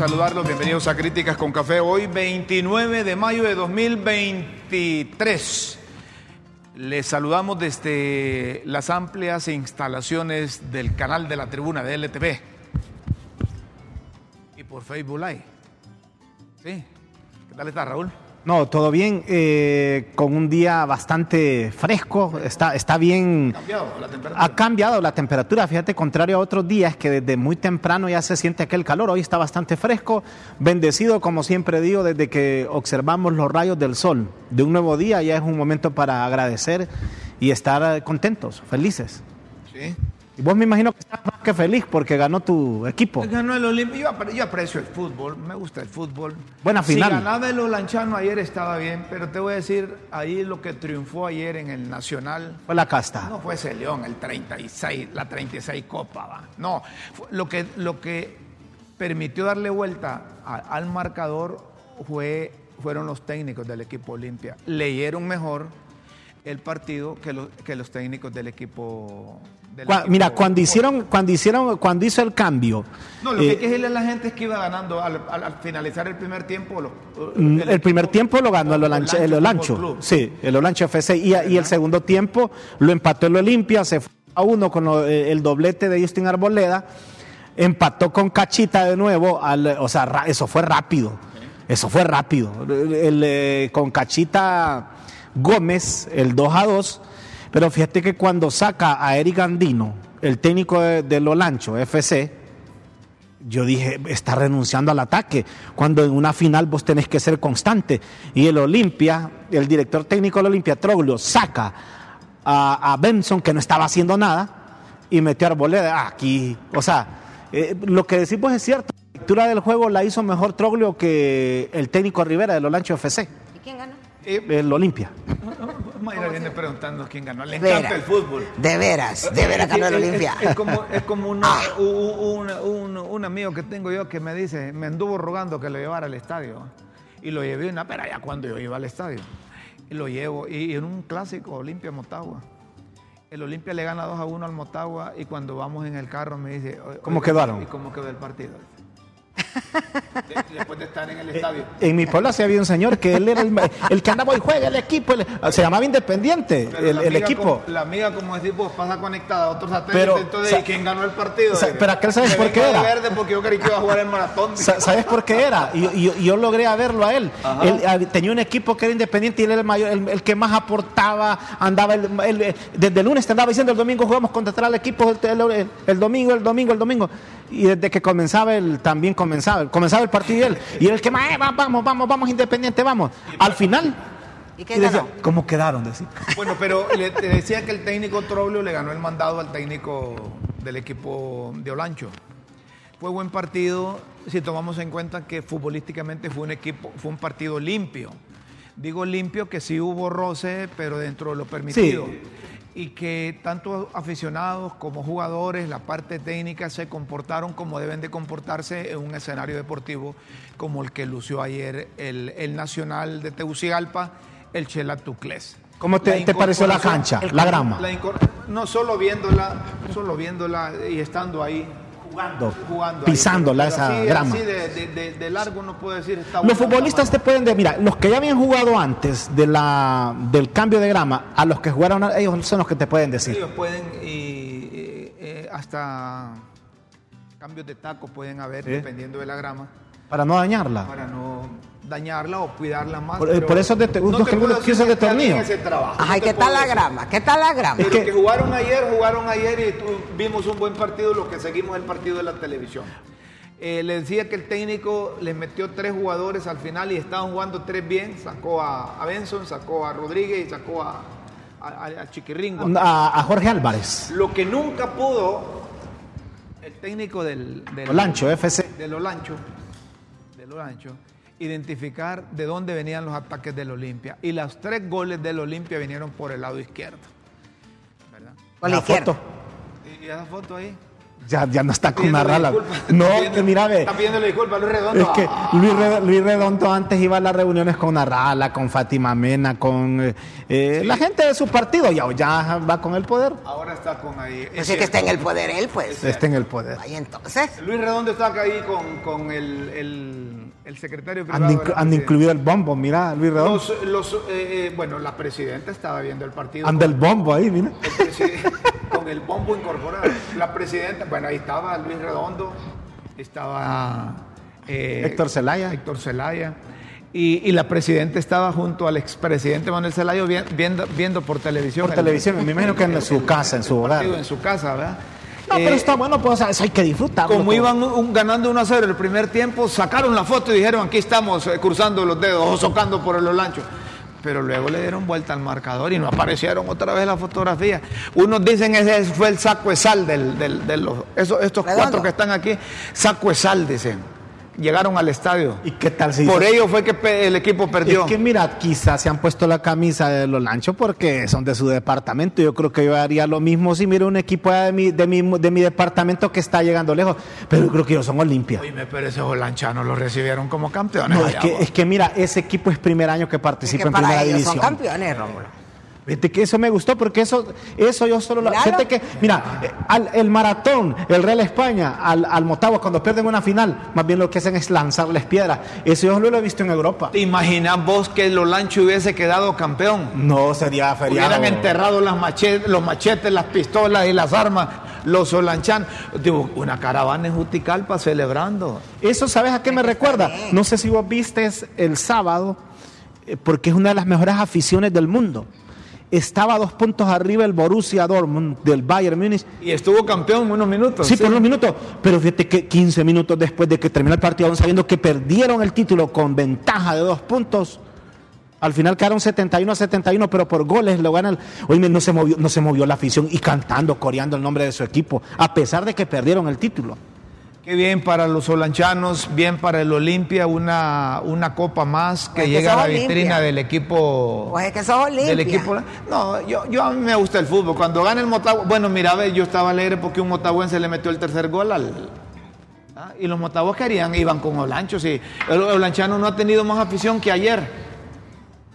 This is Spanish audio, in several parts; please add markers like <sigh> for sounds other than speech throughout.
saludarlos. Bienvenidos a Críticas con Café. Hoy 29 de mayo de 2023. Les saludamos desde las amplias instalaciones del canal de la tribuna de LTV y por Facebook Live. ¿Sí? ¿Qué tal está Raúl? No, todo bien, eh, con un día bastante fresco, está, está bien. ¿Cambiado la temperatura? Ha cambiado la temperatura, fíjate, contrario a otros días que desde muy temprano ya se siente aquel calor, hoy está bastante fresco, bendecido, como siempre digo, desde que observamos los rayos del sol de un nuevo día, ya es un momento para agradecer y estar contentos, felices. Sí. Y vos me imagino que estás más que feliz porque ganó tu equipo. Ganó el Olimpia. Yo, apre- yo aprecio el fútbol, me gusta el fútbol. Buena final. Si ganaba el Olanchano ayer estaba bien, pero te voy a decir, ahí lo que triunfó ayer en el Nacional Fue la casta. no fue ese León, el 36, la 36 Copa, va. No, lo que, lo que permitió darle vuelta a- al marcador fue, fueron los técnicos del equipo Olimpia. Leyeron mejor el partido que, los- que los técnicos del equipo. Del Cua- equipo- mira, cuando hicieron, cuando hicieron, cuando hizo el cambio, No, lo que eh, hay que decirle a la gente es que iba ganando al, al- al finalizar el primer tiempo. lo- Mm, El, primer tiempo lo ganó el Olancho, el Olancho, Club. sí, el Olancho FC y, y el segundo tiempo lo empató el Olimpia, se fue a uno con lo- eh, el doblete de Justin Arboleda, empató con Cachita de nuevo, al- o sea, ra- eso fue rápido, eso fue rápido, El- el, eh, con Cachita Gómez, el 2 a 2, pero fíjate que cuando saca a Eric Andino, el técnico de- del Olancho FC, yo dije, está renunciando al ataque, cuando en una final vos tenés que ser constante. Y el Olimpia, el director técnico del Olimpia, Troglio, saca a, Benson, que no estaba haciendo nada, y metió a Arboleda. Aquí, o sea, eh, lo que decimos es cierto. La lectura del juego la hizo mejor Troglio que el técnico Rivera del Olancho FC, ¿Y quién ganó? El Olimpia. Mayra viene preguntando quién ganó. Le encanta el fútbol. De veras, de veras ganó el es- Olimpia. Es, como, es como una- u- u- una- un, un amigo que tengo yo que me dice, me anduvo rogando que lo llevara al estadio. Y lo llevé una, pero ya cuando yo iba al estadio. Y lo llevo, y, y en un clásico, Olimpia Motagua. El Olimpia le gana 2 a 1 al Motagua y cuando vamos en el carro me dice... "Oye, ¿Cómo quedaron? ¿Y cómo quedó el partido? De- <laughs> después de estar en el estadio. En mi pueblo sí había un señor que él era el, el que andaba y juega el equipo, el- se llamaba Independiente, el, equipo. la amiga, como decís vos, pasa conectada a otros satélites. Pero, entonces, sa- ¿y quién ganó el partido? pero aquel, ¿sabes por qué era? verde porque yo creí que iba a jugar el maratón. Sa- ¿Sabes por qué era? Y, y- y yo logré a verlo a él. Él ah, tenía un equipo que era independiente y él era el, mayor, el, que más aportaba, andaba el, el- desde el lunes te andaba diciendo el domingo jugamos contra equipo, el, el- el domingo, el domingo, el domingo. Y desde que comenzaba él también comenzaba, comenzaba el partido y él. Y él que más, eh, va- vamos, vamos, vamos, independiente, vamos. Al final, ¿Y y decía, ganó? ¿cómo quedaron? Decía. Bueno, pero le, te decía que el técnico Troglio le ganó el mandado al técnico del equipo de Olancho. Fue buen partido si tomamos en cuenta que futbolísticamente fue un equipo, fue un partido limpio. Digo limpio que sí hubo roce, pero dentro de lo permitido. Y que tanto aficionados como jugadores, la parte técnica se comportaron como deben de comportarse en un escenario deportivo como el que lució ayer el, el Nacional de Tegucigalpa, el Chela Tuclés. ¿Cómo te- te pareció la cancha, la grama? la no solo viéndola, solo viéndola y estando ahí. Jugando, jugando pisándola ahí. Esa así- grama. así de, de- de- largo no puedo decir. Está Los futbolistas te pueden decir, mira, los que ya habían jugado antes de la, del cambio de grama, a los que jugaron, ellos son los que te pueden decir. Ellos pueden y, eh, eh, hasta cambios de taco pueden haber Sí. dependiendo de la grama Para no dañarla. para no dañarla o cuidarla más. Por- eh, pero por eso de te- no te que algunos decir de tornillo. Ajá, no ¿y te qué tal la grama? ¿Qué tal la grama? Pero Es que- los que jugaron ayer, jugaron ayer y vimos un buen partido, los que seguimos el partido de la televisión. Eh, le decía que el técnico les metió tres jugadores al final y estaban jugando tres bien. Sacó a, a Benson, sacó a Rodríguez y sacó a, a, a Chiquirringo. A, a Jorge Álvarez, Lo que nunca pudo el técnico del, del Olancho, FC. del Olancho, del Olancho, identificar de dónde venían los ataques del Olimpia. Y los tres goles del Olimpia vinieron por el lado izquierdo. ¿Verdad? Por la La izquierda. foto. ¿Y, y esa foto ahí? Ya, ya no está con Narrala. No, que mira, ve. Está pidiéndole disculpas a Luis Redondo. Es que. Luis, Re- Luis Redondo antes iba a las reuniones con Narrala, con Fátima Mena, con eh, eh, la gente de su partido. Ya, ya va con el poder. Ahora está con ahí. Pues es que está en el poder él, pues. Está en el poder. Ahí entonces. Luis Redondo está acá ahí con, con el, el, el secretario privado. Han, han incluido el bombo, mira, Luis Redondo. Los, los, eh, eh, bueno, la presidenta estaba viendo el partido. Anda el bombo ahí, mira. El <laughs> con el bombo incorporado. La presidenta, bueno, ahí estaba Luis Redondo, estaba eh, Héctor Zelaya. Héctor Zelaya. Y, y la presidenta estaba junto al expresidente Manuel Zelaya vi- viendo, viendo por televisión. Por el- televisión, me imagino que en su casa, en su el hogar. en su casa, ¿verdad? No, pero Eh, está bueno, pues eso hay que disfrutarlo. como pues. iban un- ganando 1 a 0 el primer tiempo, sacaron la foto y dijeron, aquí estamos eh, cruzando los dedos o socando por el lancho. Pero luego le dieron vuelta al marcador y no aparecieron otra vez las fotografías. Unos dicen ese fue el saco de sal del, del- de los, esos- estos Redondo. cuatro que están aquí, saco de sal, dicen. Llegaron al estadio. ¿Y qué tal si Por ello fue que el equipo perdió. Es que mira, quizás se han puesto la camisa de los lanchos porque son de su departamento. Yo creo que yo haría lo mismo si miro un equipo de mi, de mi, de mi departamento que está llegando lejos. Pero yo creo que ellos son Olimpia. Oye, pero esos holanchanos los recibieron como campeones. No, es que, vos. es que mira, ese equipo es primer año que Es participa que en primera ellos división. son campeones, Rómulo. Fíjate que eso me gustó porque eso, eso yo solo lo. Fíjate que, mira, al- el maratón, el Real España, al, al Motagua, cuando pierden una final, más bien lo que hacen es lanzarles piedras. Eso yo lo he visto en Europa. ¿Te imaginas vos que el Olancho hubiese quedado campeón? No sería feriado. Hubieran enterrado las machetes, los machetes, las pistolas y las armas, los olanchanos. Digo, una caravana en Juticalpa celebrando. Eso, ¿sabes a qué me recuerda? No sé si vos viste el sábado, eh, porque es una de las mejores aficiones del mundo. Estaba dos puntos arriba el Borussia Dortmund del Bayern Múnich. Y estuvo campeón unos minutos. Sí, por unos minutos. Pero fíjate que 15 minutos después de que terminó el partido, aún sabiendo que perdieron el título con ventaja de dos puntos, al final quedaron 71 a 71, pero por goles lo ganan. Oye, no se movió, no se movió la afición y cantando, coreando el nombre de su equipo, a pesar de que perdieron el título. Qué bien para los olanchanos, bien para el Olimpia, una, una copa más que Pues que llega a la Olimpia. vitrina del equipo. Pues es que sos Olimpia. Del equipo. No, yo, yo a mí me gusta el fútbol. Cuando gana el Motagua, bueno, mira, ve, yo estaba alegre porque un motahuense le metió el tercer gol al. ¿ah? Y los motahuos querían, iban con Olanchos. Y el Olanchano no ha tenido más afición que ayer.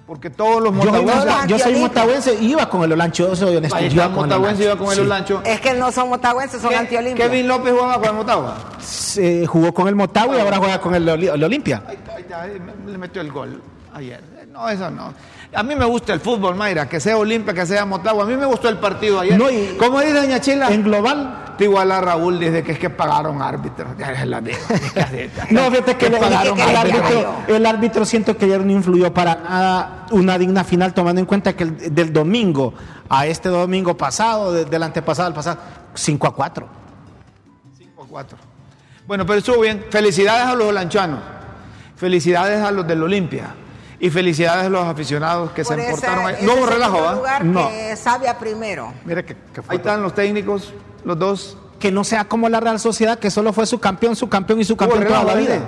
Porque todos los Yo, motahuenses. Motahuense. yo soy motahuense y iba con el Olancho, yo soy honesto. Ahí yo está, iba con el iba con el Sí. Olancho. Es que no son motagüenses, son antiolimpia. Kevin López jugaba con el Motagua. Se jugó con el Motagua y ahora juega con el, Oli- el Olimpia. Ahí está, ahí le metió el gol ayer. No, eso no. A mí me gusta el fútbol, Mayra, que sea Olimpia, que sea Motagua. A mí me gustó el partido ayer. No, y- ¿Cómo dice Doña Chila? En global, Te igual a Raúl dice que es que pagaron árbitros. Ya es la de- <laughs> No, fíjate que el, pagaron el al árbitro, el árbitro siento que ayer no influyó para nada una digna final, tomando en cuenta que el- del domingo a este domingo pasado, de- del antepasado al pasado, 5 a 4. 5 a 4. Bueno, pero estuvo bien. Felicidades a los olanchanos. Felicidades a los del Olimpia. Y felicidades a los aficionados que Por se ahí. ese No hubo segundo relajo, ¿va? lugar No. que Sabia primero. Mira que, que fue Ahí están los técnicos, los dos. Que no sea como la Real Sociedad, que solo fue su campeón, su campeón y su campeón ¿Hubo toda relajo la vida.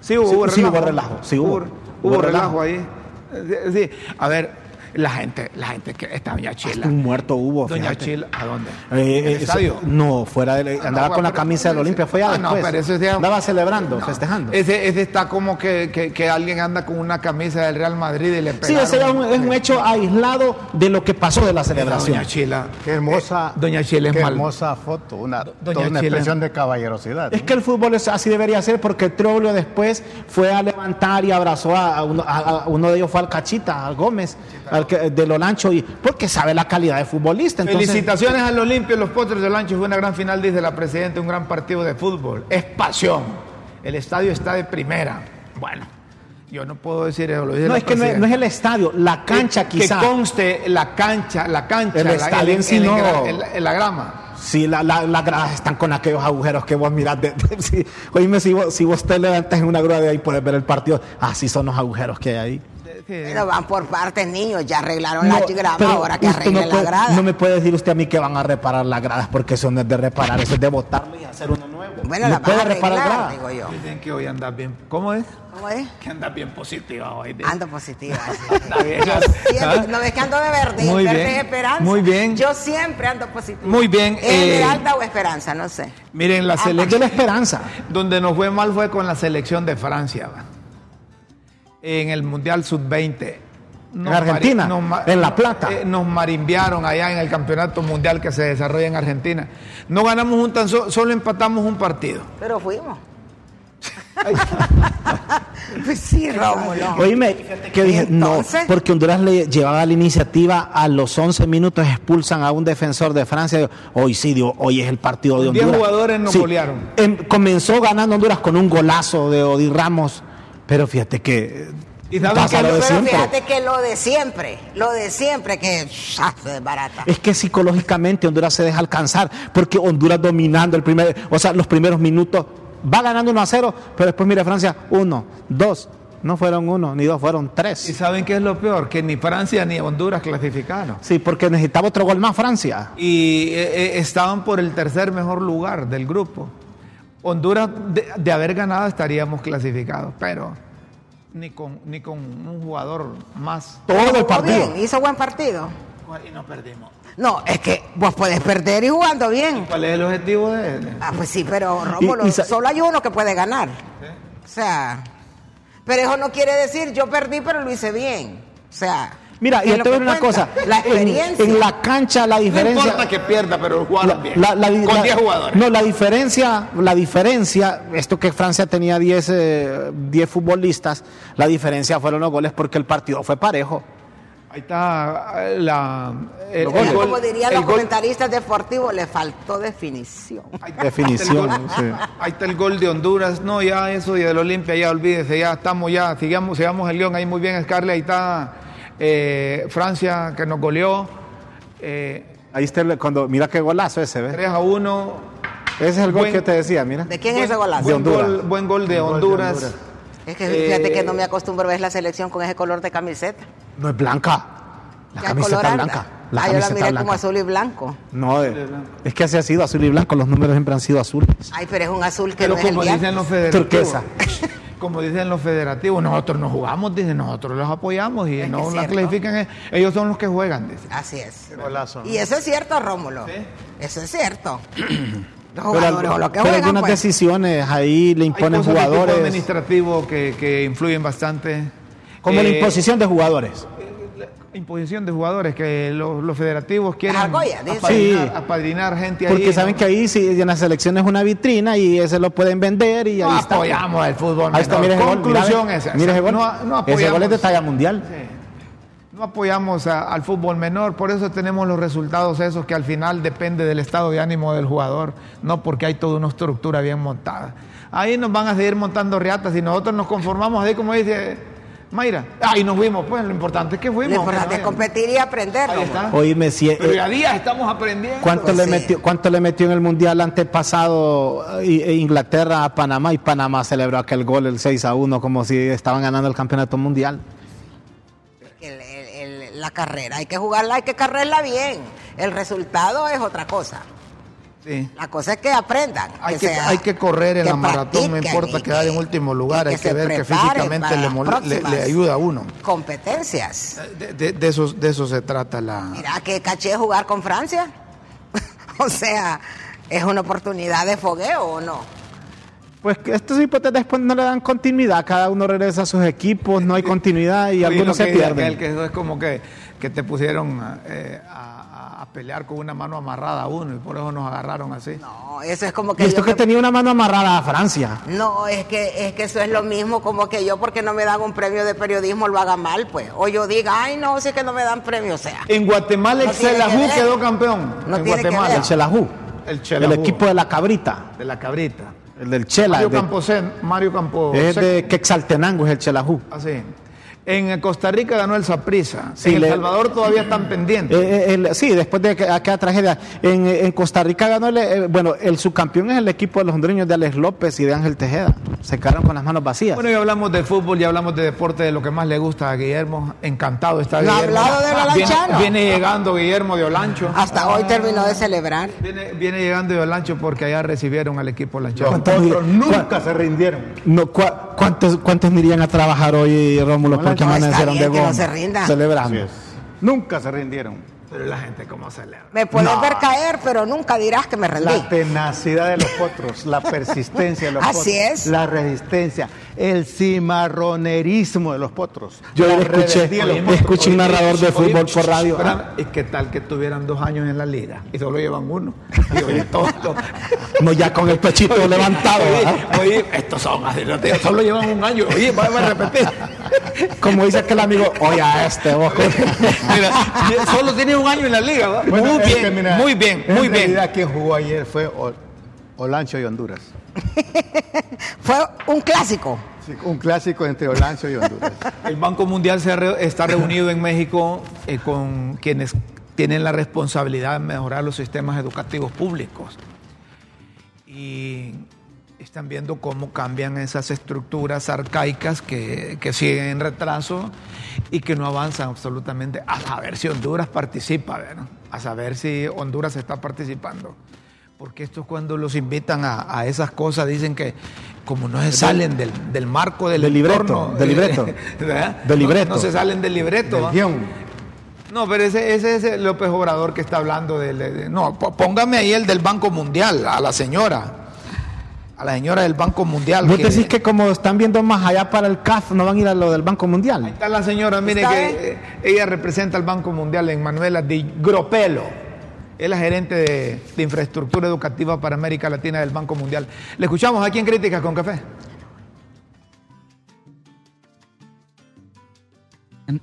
Sí, hubo, Sí, hubo sí, relajo. hubo relajo, sí, hubo. Hubo, Hubo hubo relajo. relajo ahí. Sí, sí. A ver, la gente, la gente que está Doña Chila. Un muerto hubo. Doña fíjate. Chila, ¿a dónde? Eh, ¿En el eh, estadio? No, fuera de, Ah, andaba no, con la camisa del Olimpia, fue ya Ah, no, después. pero ese es de- Andaba celebrando, festejando. Ese, ese está como que, que- que alguien anda con una camisa del Real Madrid y le Sí, ese es un, es un hecho aislado de lo que pasó de la celebración. Doña Chila. Qué hermosa, Doña Chile es qué mal. hermosa foto, una, Doña toda una Chile. expresión de caballerosidad. Es que el fútbol es, así debería ser porque Troglio después fue a levantar y abrazó a, a uno, a- a uno de ellos fue al Cachita, al Gómez, al que, de Lolancho, y porque sabe la calidad de futbolista. Entonces, Felicitaciones al Olimpia, los Potros del Ancho. Fue una gran final, dice la presidenta, un gran partido de fútbol. Es pasión. El estadio está de primera. Bueno, yo no puedo decir eso. Lo dice No, la es que no es, no es el estadio, la cancha que, quizá. Que conste la cancha, la cancha, El la, estadio en sí el- no. el- el- el- la grama. Sí, la- la- las gradas están con aquellos agujeros que vos mirás. De, <laughs> de-. Oíme, si vos, si vos te levantas en una grúa de ahí puedes ver el partido. Así son los agujeros que hay ahí. Pero van por partes, niños. Ya arreglaron No, la grama, ahora que arreglen no puede, la grada. No me puede decir usted a mí que van a reparar las gradas porque eso no es de reparar, eso es de botarlo y hacer uno nuevo. Bueno, no la van a reparar arreglar, gradas. digo yo. Dicen que hoy andas bien. ¿Cómo es? ¿Cómo es? Que andas bien positiva hoy. dice. Ando positiva. <laughs> sí. ¿Ah? no ves que ando de verde, Muy el verde bien, es esperanza. muy bien. Yo siempre ando positiva. Muy bien, eh, o esperanza, no sé. Miren, la Es de selección la esperanza. donde nos fue mal fue con la selección de Francia. va. En el Mundial Sub-20. Nos Argentina, en La Plata. eh, nos marimbiaron allá en el campeonato mundial que se desarrolla en Argentina. No ganamos un tan so- solo empatamos un partido. Pero fuimos. <laughs> pues sí, Rómulo. Oíme, que dije, no, porque Honduras le llevaba la iniciativa a los 11 minutos expulsan a un defensor de Francia. Hoy sí, digo, hoy es el partido de Con 10 Honduras. jugadores nos golearon. em, comenzó ganando Honduras con un golazo de Odi Ramos, pero fíjate que ¿Y pasa lo de Pero siempre. fíjate que lo de siempre, lo de siempre, que se desbarata. Es que psicológicamente Honduras se deja alcanzar, porque Honduras dominando el primer, o sea, los primeros minutos, va ganando 1 a 0, pero después mira Francia, 1, 2, no fueron uno ni dos, fueron ¿Y tres. saben qué es lo peor? Que ni Francia ni Honduras clasificaron. Sí, porque necesitaba otro gol más Francia. Y eh, eh, estaban por el tercer mejor lugar del grupo. Honduras, de, de haber ganado, estaríamos clasificados, pero ni con, ni con un jugador más. Todo el Jugó partido. bien, hizo buen partido. Y no perdimos. No, es que vos podés perder y jugando bien. ¿Cuál es el objetivo de él? Ah, pues sí, pero Rómulo, Y- y sa- solo hay uno que puede ganar. O sea, pero eso no quiere decir yo perdí, pero lo hice bien. O sea, Mira, ¿qué y te voy a que decir una cosa. La En- experiencia. En, la cancha la No diferencia. importa que pierda, pero jugaron bien. La- la- con la- 10 jugadores. No, la diferencia, la diferencia, esto que Francia tenía 10 eh, 10 futbolistas, la diferencia fueron los goles porque el partido fue parejo. Ahí está eh, la, el, el gol- Como dirían el los gol- comentaristas deportivos, le faltó definición. <laughs> Ahí está Definición, el gol. sí. Ahí está el gol de Honduras. No, ya eso y del Olimpia, ya olvídese, ya estamos ya, sigamos, sigamos el León. Ahí muy bien, Scarlett. Ahí está eh, Francia que nos goleó. Eh, Ahí está el- cuando, mira qué golazo ese, ¿ves? 3 a 1. Ese es el gol Buen- que te decía, mira. ¿De quién es ese golazo? De Buen Honduras. gol, buen gol de Honduras. Es que fíjate Eh, que no me acostumbro a ver la selección con ese color de camiseta. No es blanca. La ¿Qué camiseta anda? blanca. La ah, yo la miré blanca. como azul y blanco. No, eh, es que así ha sido azul y blanco, los números siempre han sido azules. Ay, pero es un azul que Pero no es el dicen los. Turquesa. <laughs> Como dicen los federativos, nosotros no jugamos, dicen, nosotros los apoyamos y Es no la clasifican, eh, ellos son los que juegan, dicen. Así es. Golazo. Y eso es cierto, Rómulo. Sí. Eso es cierto. <clears throat> Los Pero, jugadores o lo que pero juegan, algunas pues. decisiones ahí le Hay imponen tipo jugadores. administrativo que, que influyen bastante. Como la Eh, imposición de jugadores. Imposición de jugadores que los, los federativos quieren apadrinar, Sí. apadrinar gente ahí. Porque saben ¿no? que ahí sí, en las selecciones es una vitrina y ese lo pueden vender y ahí no está. apoyamos el fútbol. Ahí está, gol. Conclusión mira, esa. mira ese gol. No, no ese apoyamos, gol es de talla mundial. Sí. No apoyamos a- al fútbol menor, por eso tenemos los resultados esos que al final depende del estado de ánimo del jugador, no porque hay toda una estructura bien montada. Ahí nos van a seguir montando riatas y nosotros nos conformamos así como dice Mayra. Ahí nos fuimos, pues lo importante es que fuimos. Lo importante es competir y aprender. Ahí Rómulo. está. Oíme, si, Pero eh, día estamos aprendiendo. ¿cuánto, Pues le sí. metió, ¿Cuánto le metió en el mundial antepasado eh, eh, Inglaterra a Panamá? Y Panamá celebró aquel gol, el 6 a 1, como si estaban ganando el campeonato mundial. El- el- el- la carrera hay que jugarla, hay que carrerla bien. El resultado es otra cosa. Sí. La cosa es que aprendan. Hay que, sea- hay que correr en que la maratón, no importa y quedar que- en último lugar, hay que ver que físicamente le, le- le ayuda a uno. Competencias. De, de- de eso, de eso se trata la... Mira, que caché jugar con Francia. <laughs> o sea, ¿es una oportunidad de fogueo o no? Pues que estos hipotes después no le dan continuidad, cada uno regresa a sus equipos, no hay continuidad y algunos se pierden. aquel, que eso es como que, que te pusieron eh, a, a- pelear con una mano amarrada a uno y por eso nos agarraron así. No, eso es como Y que esto yo que me- tenía una mano amarrada a Francia. No, es que, es que eso es lo mismo como que yo porque no me dan un premio de periodismo lo haga mal, pues. O yo diga, ay, no, sí que no me dan premio, o sea. En Guatemala No el tiene que quedó campeón. No en Guatemala. El Chelajú. El El equipo de la cabrita. de la cabrita. El del Chela. Mario de- Camposén, Mario Campo. es de Quexaltenango, es el Chelajú. Así. En Costa Rica ganó el Saprissa. Sí, en El le- Salvador todavía están pendientes. Eh, eh, el- sí, después de que- aquella tragedia. En, en Costa Rica ganó, el, eh, bueno, el subcampeón es el equipo de los hondureños de Alex López y de Ángel Tejeda. se quedaron con las manos vacías. Bueno, ya hablamos de fútbol, ya hablamos de deporte, de lo que más le gusta a Guillermo. Encantado está Guillermo. hablado de viene, Olanchano. viene llegando Guillermo de Olancho. Hasta hoy terminó de celebrar. Viene, viene llegando de Olancho porque allá recibieron al equipo Olanchano. ¿Cuántos- Otros nunca se rindieron. no, cua- ¿cuántos, ¿Cuántos irían a trabajar hoy, Rómulo? No, No, está amanecieron de bien que no goma, se rinda. Celebrando. Nunca se rindieron. Pero la gente cómo celebra. Me puedes No. ver caer, pero nunca dirás que me rendí. La tenacidad de los potros, la persistencia de los <laughs> Así potros. es. La resistencia, el cimarronerismo de los potros. Yo escuché, oye, potros. escuché un narrador de Oye, fútbol por radio. ¿Y qué tal que tuvieran dos años en la liga? Y solo llevan uno. Y oye, <laughs> todo- todo- No, ya con el pechito levantado. Oye, estos son así, solo llevan un año. Oye, vamos a repetir. Como dice aquel amigo, oye, a este, vos. Mira, solo tiene un año en la liga. Bueno, muy, bien, que mira, muy bien, en muy bien, quien jugó ayer fue Ol- Olancho y Honduras. <laughs> Fue un clásico. Sí, un clásico entre Olancho y Honduras. El Banco Mundial se re- está reunido en México eh, con quienes tienen la responsabilidad de mejorar los sistemas educativos públicos. Y están viendo cómo cambian esas estructuras arcaicas que, que siguen en retraso y que no avanzan absolutamente. A saber si Honduras participa, ¿verdad? A saber si Honduras está participando. Porque estos cuando los invitan a, a esas cosas dicen que como no se salen del, del marco del, Del libreto, del libreto. <laughs> ¿verdad? Del No- libreto. No, se salen del libreto. Guión. No, pero ese, ese es el López Obrador que está hablando de- no, póngame ahí el del Banco Mundial, a la señora. A la señora del Banco Mundial. Vos que- decís que como están viendo más allá para el CAF, no van a ir a lo del Banco Ahí Mundial. está la señora, mire ¿Está que eh, ella representa al Banco Mundial en Manuela Di Gropelo. Es la gerente de, de infraestructura educativa para América Latina del Banco Mundial. Le escuchamos aquí en Críticas con Café.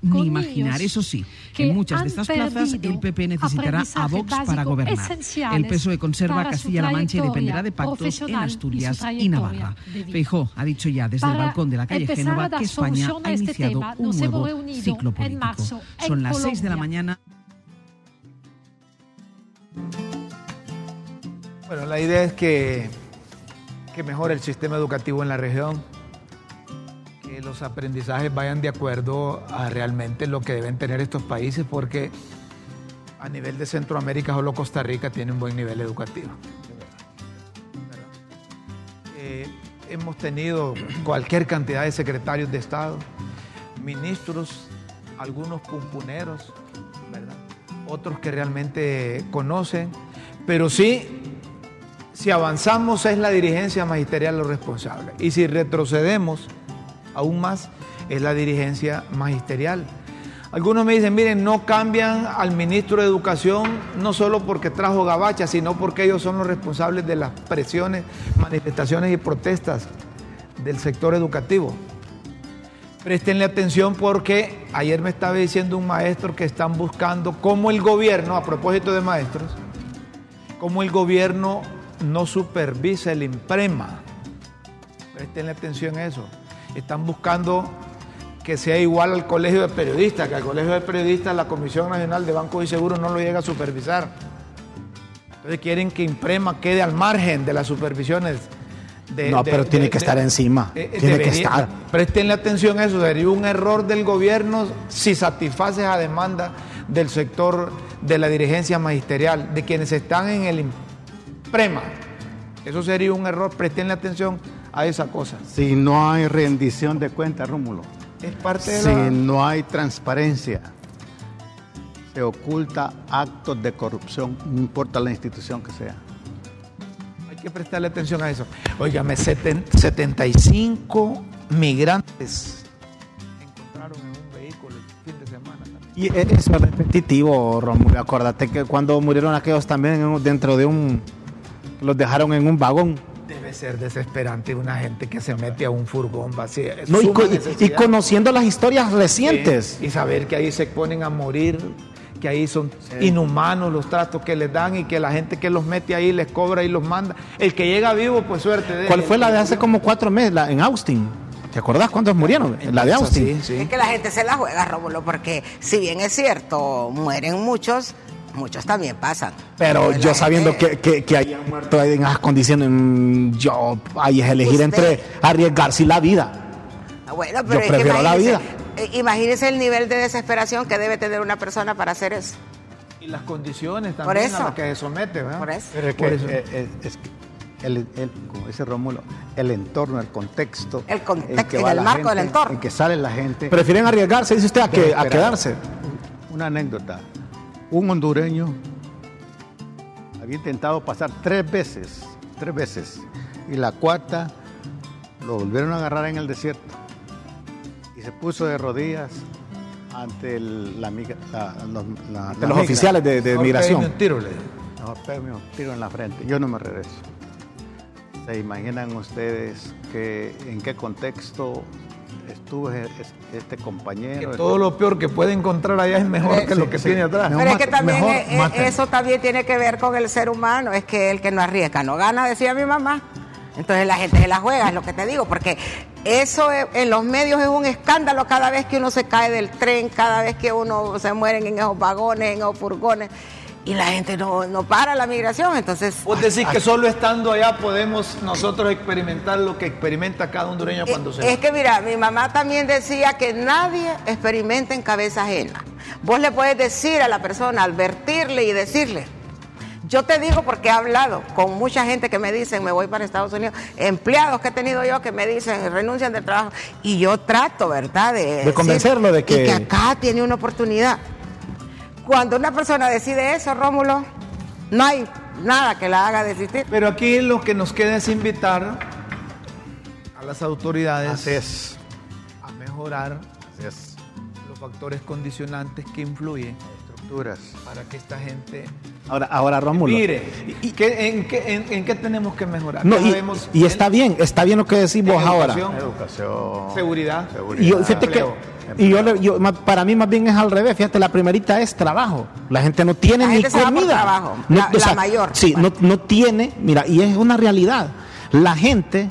ni imaginar. Eso sí, que en muchas de estas plazas el PP necesitará a Vox para gobernar. El PSOE conserva Castilla-La Mancha y dependerá de pactos en y Asturias y, Navarra. Feijó ha dicho ya desde el balcón de la calle Génova que España ha este iniciado tema, un nuevo ciclo en político. marzo Son las 6 de la Colombia. mañana. Bueno, la idea es que, que mejore el sistema educativo en la región, los aprendizajes vayan de acuerdo a realmente lo que deben tener estos países, porque a nivel de Centroamérica solo Costa Rica tiene un buen nivel educativo. Eh, hemos tenido cualquier cantidad de secretarios de Estado, ministros, algunos pumpuneros, otros que realmente conocen, pero sí si avanzamos es la dirigencia magisterial lo responsable. Y si retrocedemos aún más, es la dirigencia magisterial. Algunos me dicen, miren, no cambian al ministro de Educación no solo porque trajo gabacha, sino porque ellos son los responsables de las presiones, manifestaciones y protestas del sector educativo. Prestenle atención porque ayer me estaba diciendo un maestro que están buscando cómo el gobierno, a propósito de maestros, cómo el gobierno no supervisa el imprema. Prestenle atención a eso. Están buscando que sea igual al colegio de periodistas, que al colegio de periodistas la Comisión Nacional de Bancos y Seguros no lo llega a supervisar. Entonces quieren que imprema quede al margen de las supervisiones. de- No, de- pero tiene que estar encima. eh, eh, Tiene que estar. Prestenle atención a eso. Sería un error del gobierno si satisface a demanda del sector de la dirigencia magisterial, de quienes están en el imprema. Eso sería un error. Prestenle atención a esa cosa. Si no hay rendición de cuentas, Rómulo, Es parte de si la... no hay transparencia, se oculta actos de corrupción, no importa la institución que sea. Hay que prestarle atención a eso. Óigame, seten- 75 migrantes encontraron en un vehículo el fin de semana. Y e- eso es repetitivo, Rómulo. Acuérdate que cuando murieron aquellos también dentro de un... Los dejaron en un vagón. Ser desesperante una gente que se mete a un furgón vacío. No, y, conociendo las historias recientes. Sí, Y saber que ahí se ponen a morir, que ahí son inhumanos los tratos que les dan y que la gente que los mete ahí les cobra y los manda. El que llega vivo, pues suerte de él. ¿Cuál fue la de hace como cuatro meses, la en Austin? ¿Te acordás cuántos murieron? La de Austin. sí, sí. Es que la gente se la juega, Rómulo, porque si bien es cierto, mueren muchos, Muchos también pasan. Pero yo sabiendo que, que, que hayan muerto en esas condiciones, mm, yo ahí es elegir Usted- entre arriesgarse y la vida. Ah, Bueno, pero es que prefiero la imagínese, vida. eh, imagínese el nivel de desesperación que debe tener una persona para hacer eso. Y las condiciones Por también eso. a las que se somete, ¿verdad? Por eso. Pero es que, Por eso. eh, eh, es que el, el- como dice Rómulo, el entorno, el contexto. El contexto, que en va el marco del entorno. En que sale la gente. Prefieren arriesgarse, dice usted, a, que, a quedarse. Una anécdota. Un hondureño había intentado pasar tres veces, tres veces, y la cuarta lo volvieron a agarrar en el desierto y se puso de rodillas ante el- la, la- los, la- De la los migra. oficiales de, migración. un tiro, le pégame un tiro en la frente. Yo no me regreso. ¿Se imaginan ustedes que en qué contexto estuvo es- este compañero? Que todo lo peor que puede encontrar allá es mejor que Sí, lo que sí. tiene atrás. No, Pero es que también mejor eso también tiene que ver con el ser humano, es que el que no arriesga no gana, decía mi mamá. Entonces la gente se la juega, es lo que te digo, porque eso en los medios es un escándalo cada vez que uno se cae del tren, cada vez que uno se mueren en esos vagones, en esos furgones, y la gente no, no para la migración, entonces... Vos decís que solo estando allá podemos nosotros experimentar lo que experimenta cada hondureño cuando se Eh, Es que mira, mi mamá también decía que nadie experimenta en cabeza ajena. Vos le puedes decir a la persona, advertirle y decirle. Yo te digo porque he hablado con mucha gente que me dicen, me voy para Estados Unidos, empleados que he tenido yo que me dicen, renuncian del trabajo, y yo trato, ¿verdad? De, decir, convencerlo de que- y que acá tiene una oportunidad. Cuando una persona decide eso, Rómulo, no hay nada que la haga desistir. Pero aquí lo que nos queda es invitar a las autoridades Así es. a mejorar Así es. los factores condicionantes que influyen Estructuras. para que esta gente Ahora, ahora Rómulo. mire. ¿qué- en, qué, en- en qué tenemos que mejorar? No, y, y está bien, está bien lo que decís vos ahora. educación. Seguridad. seguridad, Y yo, fíjate que, empleo, y yo, yo- para mí más bien es al revés. Fíjate, la primerita es trabajo. La gente no tiene La ni gente se va por comida. trabajo, No, la- la mayor. Sí, no, no tiene, mira, y es una realidad. La gente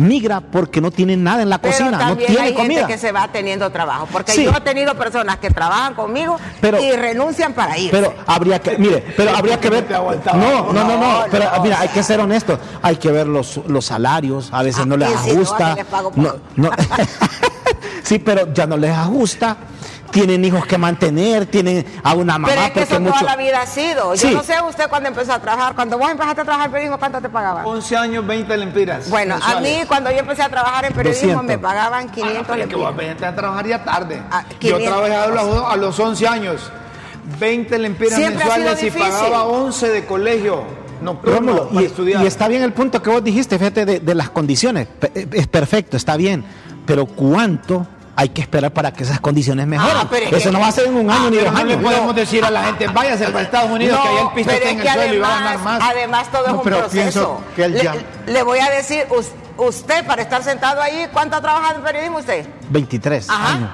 migra porque no tiene nada en la Pero cocina, no también tiene hay comida. gente que se va teniendo trabajo, porque Sí. yo he tenido personas que trabajan conmigo Pero- y renuncian para ir. Pero habría que, mire, pero habría que ver. No, no, no, no. No, Pero no. mira, hay que ser honestos. Hay que ver los, los salarios. A veces Ah, no les ajusta. que les pago No, no. <laughs> sí, pero ya no les ajusta. Tienen hijos que mantener, tienen a una mamá Pero es que eso mucho. toda la vida ha sido. Sí. Yo no sé usted cuando empezó a trabajar, cuando vos empezaste a trabajar en periodismo, ¿cuánto te pagaban? 11 años, 20 lempiras. Bueno, a mí cuando yo empecé a trabajar en periodismo 200. me pagaban Ah, 500 pero es que vos lempiras. a trabajar ya tarde. Ah, Yo 500. trabajé a los, a los 11 años. 20 lempiras Siempre mensuales y pagaba 11 de colegio nocturno Rómulo, para y, estudiar. y está bien el punto que vos dijiste, fíjate, de, de las condiciones. Eh, Es perfecto, está bien. Pero ¿cuánto hay que esperar para que esas condiciones mejoren? Ah, pero es Eso que- no va a ser en un año Ah, ni dos no le años. podemos decir a la gente, váyase para Estados Unidos, que allá el piso pero está es en el que suelo y va a ganar además, más. además todo es No, un pero proceso. pienso que él le, ya- le voy a decir, us- usted para estar sentado ahí, ¿cuánto ha trabajado en periodismo usted? 23 Ajá. años.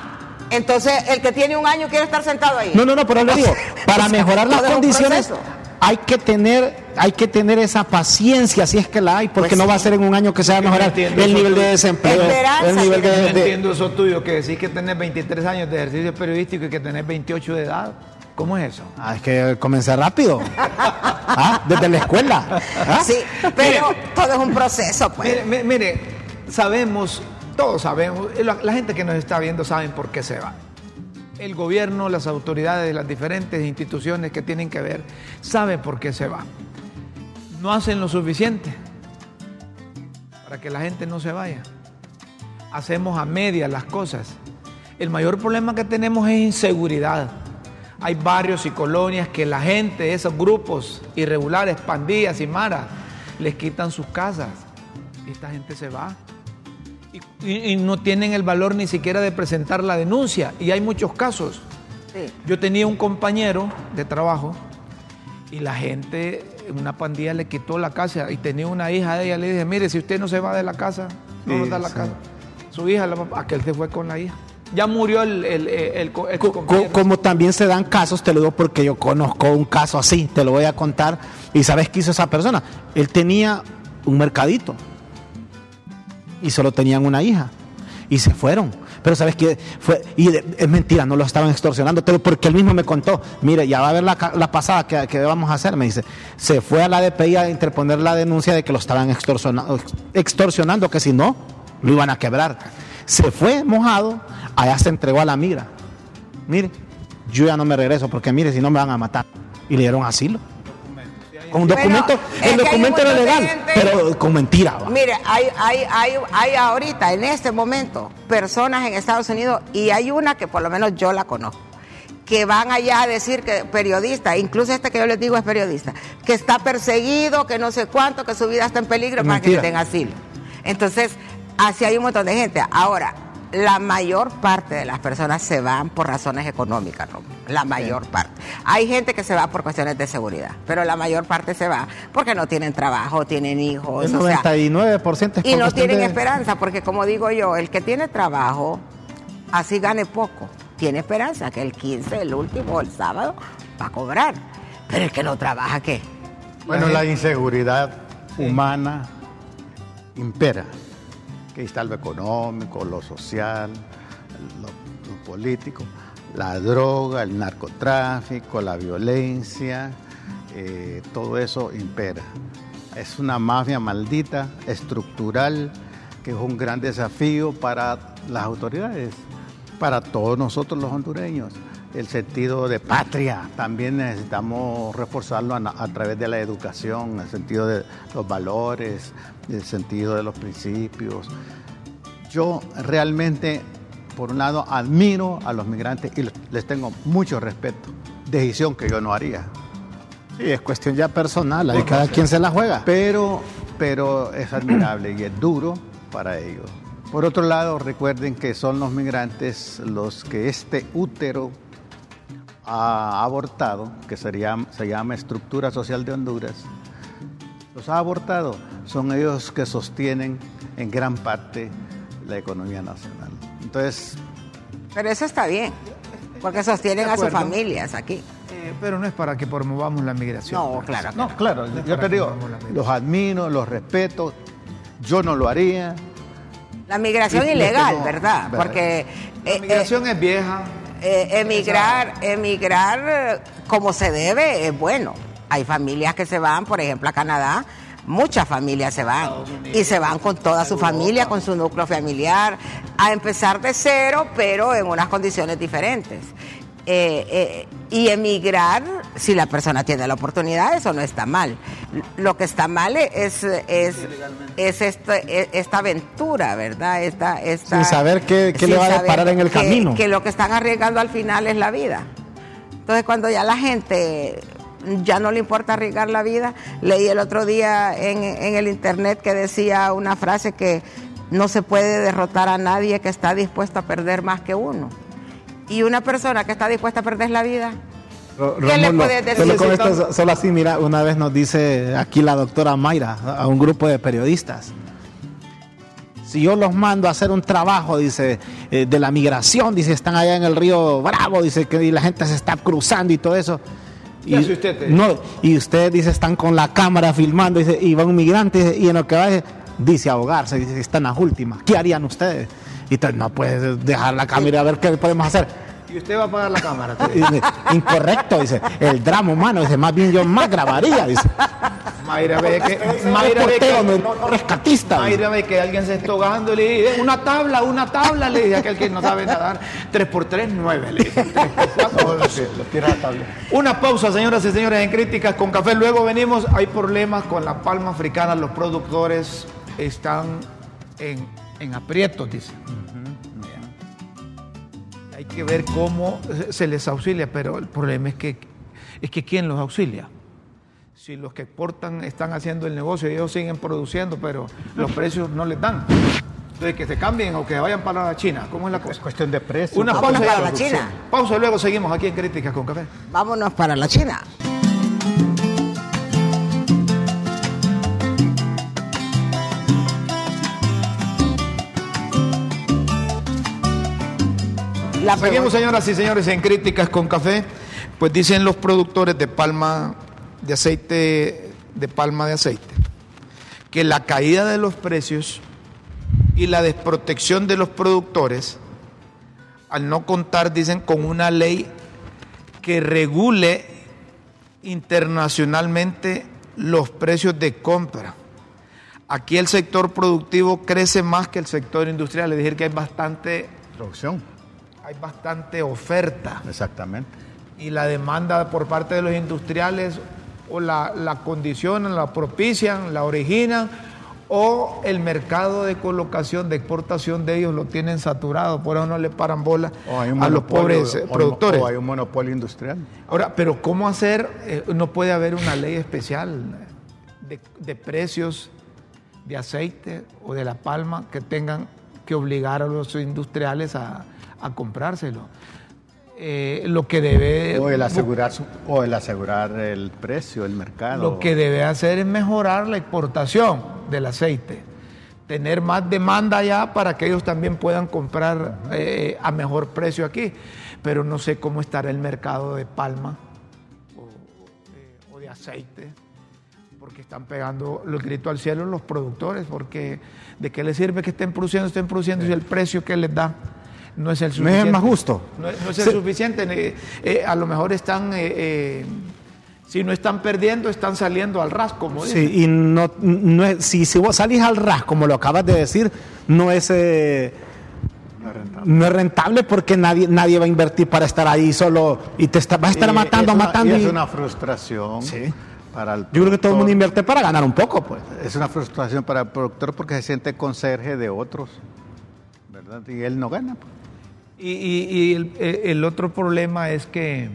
Entonces, el que tiene un año quiere estar sentado ahí. No, no, no, pero le digo, para <laughs> mejorar las condiciones proceso. Hay que tener hay que tener esa paciencia si es que la hay, porque Pues no sí. va a ser en un año que se va a no mejorar el nivel de desempleo, Esperanza el nivel que de, Yo no de- entiendo eso tuyo, que decís que tenés 23 años de ejercicio periodístico y que tenés 28 de edad. ¿Cómo es eso? Ah, es que comencé rápido. <laughs> Ah, Desde la escuela. Ah. Sí, pero todo es un proceso, pues. Mire, mi- mire, sabemos, todos sabemos, la, la gente que nos está viendo saben por qué se va. El gobierno, las autoridades, las diferentes instituciones que tienen que ver, saben por qué se va. No hacen lo suficiente para que la gente no se vaya. Hacemos a media las cosas. El mayor problema que tenemos es inseguridad. Hay barrios y colonias que la gente, esos grupos irregulares, pandillas y maras, les quitan sus casas. Y esta gente se va. Y, y- y no tienen el valor ni siquiera de presentar la denuncia. Y hay muchos casos. Sí. Yo tenía un compañero de trabajo y la gente, una pandilla le quitó la casa y tenía una hija de ella. Le dije, mire, si usted no se va de la casa, no Sí, nos da la sí. casa. Su hija, la papá, aquel se fue con la hija. Ya murió el, el, el, el co- el Co- compañero. co- como también se dan casos, te lo digo porque yo conozco un caso así, te lo voy a contar. ¿Y sabes qué hizo esa persona? Él tenía un mercadito y solo tenían una hija y se fueron. Pero sabes que fue, y es mentira, no lo estaban extorsionando, porque él mismo me contó, mire, ya va a ver la, la pasada que, que vamos a hacer, me dice, se fue a la DPI a interponer la denuncia de que lo estaban extorsiona- extorsionando, que si no, lo iban a quebrar. Se fue mojado, allá se entregó a la migra. Mire, yo ya no me regreso porque mire, si no me van a matar. Y le dieron asilo. Un documento, el documento era legal, gente- pero con mentira. va. Mire, hay, hay, hay, hay ahorita, en este momento, personas en Estados Unidos, y hay una que por lo menos yo la conozco, que van allá a decir que periodista, incluso este que yo les digo es periodista, que está perseguido, que no sé cuánto, que su vida está en peligro Es para que le mentira. den asilo. Entonces, así hay un montón de gente. Ahora, la mayor parte de las personas se van por razones económicas, ¿no? La mayor parte. Hay gente que se va por cuestiones de seguridad, pero la mayor parte se va porque no tienen trabajo, tienen hijos. El o sea, 99% es y no tienen de- esperanza, porque como digo yo, el que tiene trabajo, así gane poco, tiene esperanza que el 15, el último, el sábado, va a cobrar. Pero el que no trabaja, ¿qué? Bueno, la inseguridad humana impera. Que está lo económico, lo social, lo, lo político, la droga, el narcotráfico, la violencia, eh, todo eso impera. Es una mafia maldita, estructural, que es un gran desafío para las autoridades, para todos nosotros los hondureños. El sentido de patria también necesitamos reforzarlo a, a través de la educación, el sentido de los valores, el sentido de los principios. Yo realmente, por un lado, admiro a los migrantes y les tengo mucho respeto. Decisión que yo no haría. Sí, es cuestión ya personal, ahí cada quien se la juega. Pero, pero es <clears throat> admirable y es duro para ellos. Por otro lado, recuerden que son los migrantes los que este útero ha abortado, que sería, se llama estructura social de Honduras, los ha abortado. Son ellos que sostienen en gran parte la economía nacional. Entonces, Pero eso está bien, porque sostienen a sus familias aquí. Eh, pero no es para que promovamos la migración. No, claro. no, no. claro, No yo te digo, los admiro, los respeto, yo no lo haría. La migración Y- ilegal, ¿verdad? ¿verdad? Porque La eh, migración es vieja. eh, eh, emigrar, emigrar eh, como se debe es bueno. Hay familias que se van, por ejemplo, a Canadá. Muchas familias se van y se van con toda su familia, con su núcleo familiar, a empezar de cero, pero en unas condiciones diferentes. Eh, eh, y emigrar, si la persona tiene la oportunidad, eso no está mal. Lo que está mal es, es, es es esta aventura, ¿verdad? Esta, esta, Sin saber qué- qué le va a deparar en el que- camino. que lo que están arriesgando al final es la vida. Entonces, cuando ya la gente ya no le importa arriesgar la vida, leí el otro día en, en el internet que decía una frase que no se puede derrotar a nadie que está dispuesto a perder más que uno. Y una persona que está dispuesta a perder la vida, ¿Qué le puedes decir? Solo, con esto, solo así, mira, una vez nos dice aquí la doctora Mayra a un grupo de periodistas. Si yo los mando a hacer un trabajo, dice, eh, de la migración, dice, están allá en el río Bravo, dice que y la gente se está cruzando y todo eso. Y, ¿Qué hace usted, te no, y ustedes, dice, están con la cámara filmando, dice, y va un migrante, y en lo que va, dice, ahogarse, dice, están las últimas. ¿Qué harían ustedes? Y entonces no puedes dejar la cámara a ver qué podemos hacer. Y usted va a apagar la cámara. <laughs> Dice, Incorrecto, dice. El drama humano, dice, más bien yo más grabaría, dice. Mayra ve que, Mayra Mayra ve que, no, no rescatista. Mayra ve que alguien se está ahogando y le dice, una tabla, una tabla, le dice aquel que no sabe nadar. Tres por tres, nueve, le dice. Tres por cuatro, doce. Una pausa, señoras y señores, en Críticas con Café. Luego venimos, hay problemas con la palma africana, los productores están en, en aprietos, dice. Hay que ver cómo se les auxilia, pero el problema es que, es que ¿quién los auxilia? Si los que exportan están haciendo el negocio, ellos siguen produciendo, pero los precios no les dan. Entonces, que se cambien o que vayan para la China. ¿Cómo es la Es cosa? cuestión de precio. Una pausa. para la China. Pausa y luego seguimos aquí en Críticas con Café. vámonos para la China. La Seguimos, señoras y señores, en Críticas con Café. Pues dicen los productores de palma de aceite, de palma de aceite, que la caída de los precios y la desprotección de los productores al no contar, dicen, con una ley que regule internacionalmente los precios de compra. Aquí el sector productivo crece más que el sector industrial, es decir, que hay bastante, Producción. hay bastante oferta Exactamente. y la demanda por parte de los industriales o la, la condicionan, la propician, la originan o el mercado de colocación, de exportación de ellos lo tienen saturado, por eso no le paran bola a los pobres eh, productores. O hay un monopolio industrial. Ahora, pero ¿cómo hacer? Eh, no puede haber una ley especial de, de precios de aceite o de la palma que tengan que obligar a los industriales a, a comprárselo. Eh, lo que debe O el asegurar, su- o el asegurar el precio, el mercado. lo que debe hacer es mejorar la exportación del aceite, tener más demanda allá para que ellos también puedan comprar eh, a mejor precio aquí. Pero no sé cómo estará el mercado de palma o, eh, o de aceite, porque están pegando los gritos al cielo los productores, porque ¿de qué les sirve que estén produciendo, estén produciendo si el precio que les da no es el No es suficiente? más justo. No, es- no es el suficiente. eh, eh, a lo mejor están, eh, eh, si no están perdiendo, están saliendo al ras, como dicen. Sí, y no, no es- si, si vos salís al ras, como lo acabas de decir, no es, eh, No es rentable. no es rentable porque nadie, nadie va a invertir para estar ahí solo y te está, vas a estar Y matando, es una- matando. y es una frustración Sí. para el Yo creo que todo el mundo invierte para ganar un poco, pues. Es una frustración para el productor porque se siente conserje de otros, ¿verdad? Y él no gana. pues. Y, y- y el, eh, el otro problema es que...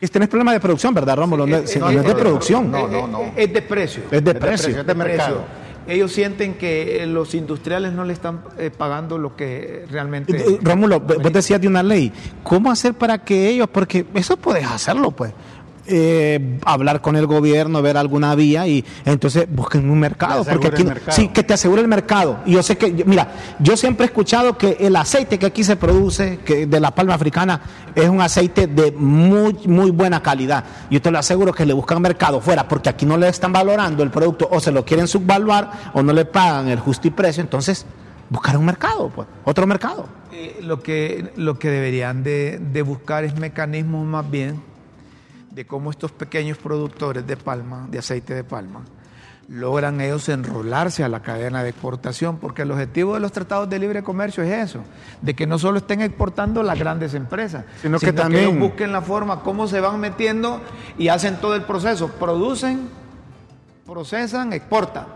Y tenés problema de producción, ¿verdad, Rómulo? No, eh, sí, eh, no es de eh, producción. no, eh, no, eh, no. Es de precio. Es de Es de precio. es de mercado. Ellos sienten que eh, los industriales no le están eh, pagando lo que realmente... Eh, eh, Rómulo, vos decías de una ley. ¿Cómo hacer para que ellos, porque eso puedes hacerlo, pues, eh, hablar con el gobierno, ver alguna vía y entonces busquen un mercado, Que porque aquí mercado. sí que te asegure el mercado. Y yo sé que, mira, yo siempre he escuchado que el aceite que aquí se produce, que de la palma africana, es un aceite de muy muy buena calidad. Yo te lo aseguro que le buscan mercado fuera, porque aquí no le están valorando el producto o se lo quieren subvaluar o no le pagan el justo y precio, entonces buscar un mercado, pues, otro mercado. Eh, lo, que, lo que deberían de, de buscar es mecanismos más bien de cómo estos pequeños productores de palma, de aceite de palma, logran ellos enrolarse a la cadena de exportación, porque el objetivo de los tratados de libre comercio es eso, de que no solo estén exportando las grandes empresas, Sino que también- ellos busquen la forma, cómo se van metiendo y hacen todo el proceso, producen, procesan, exportan.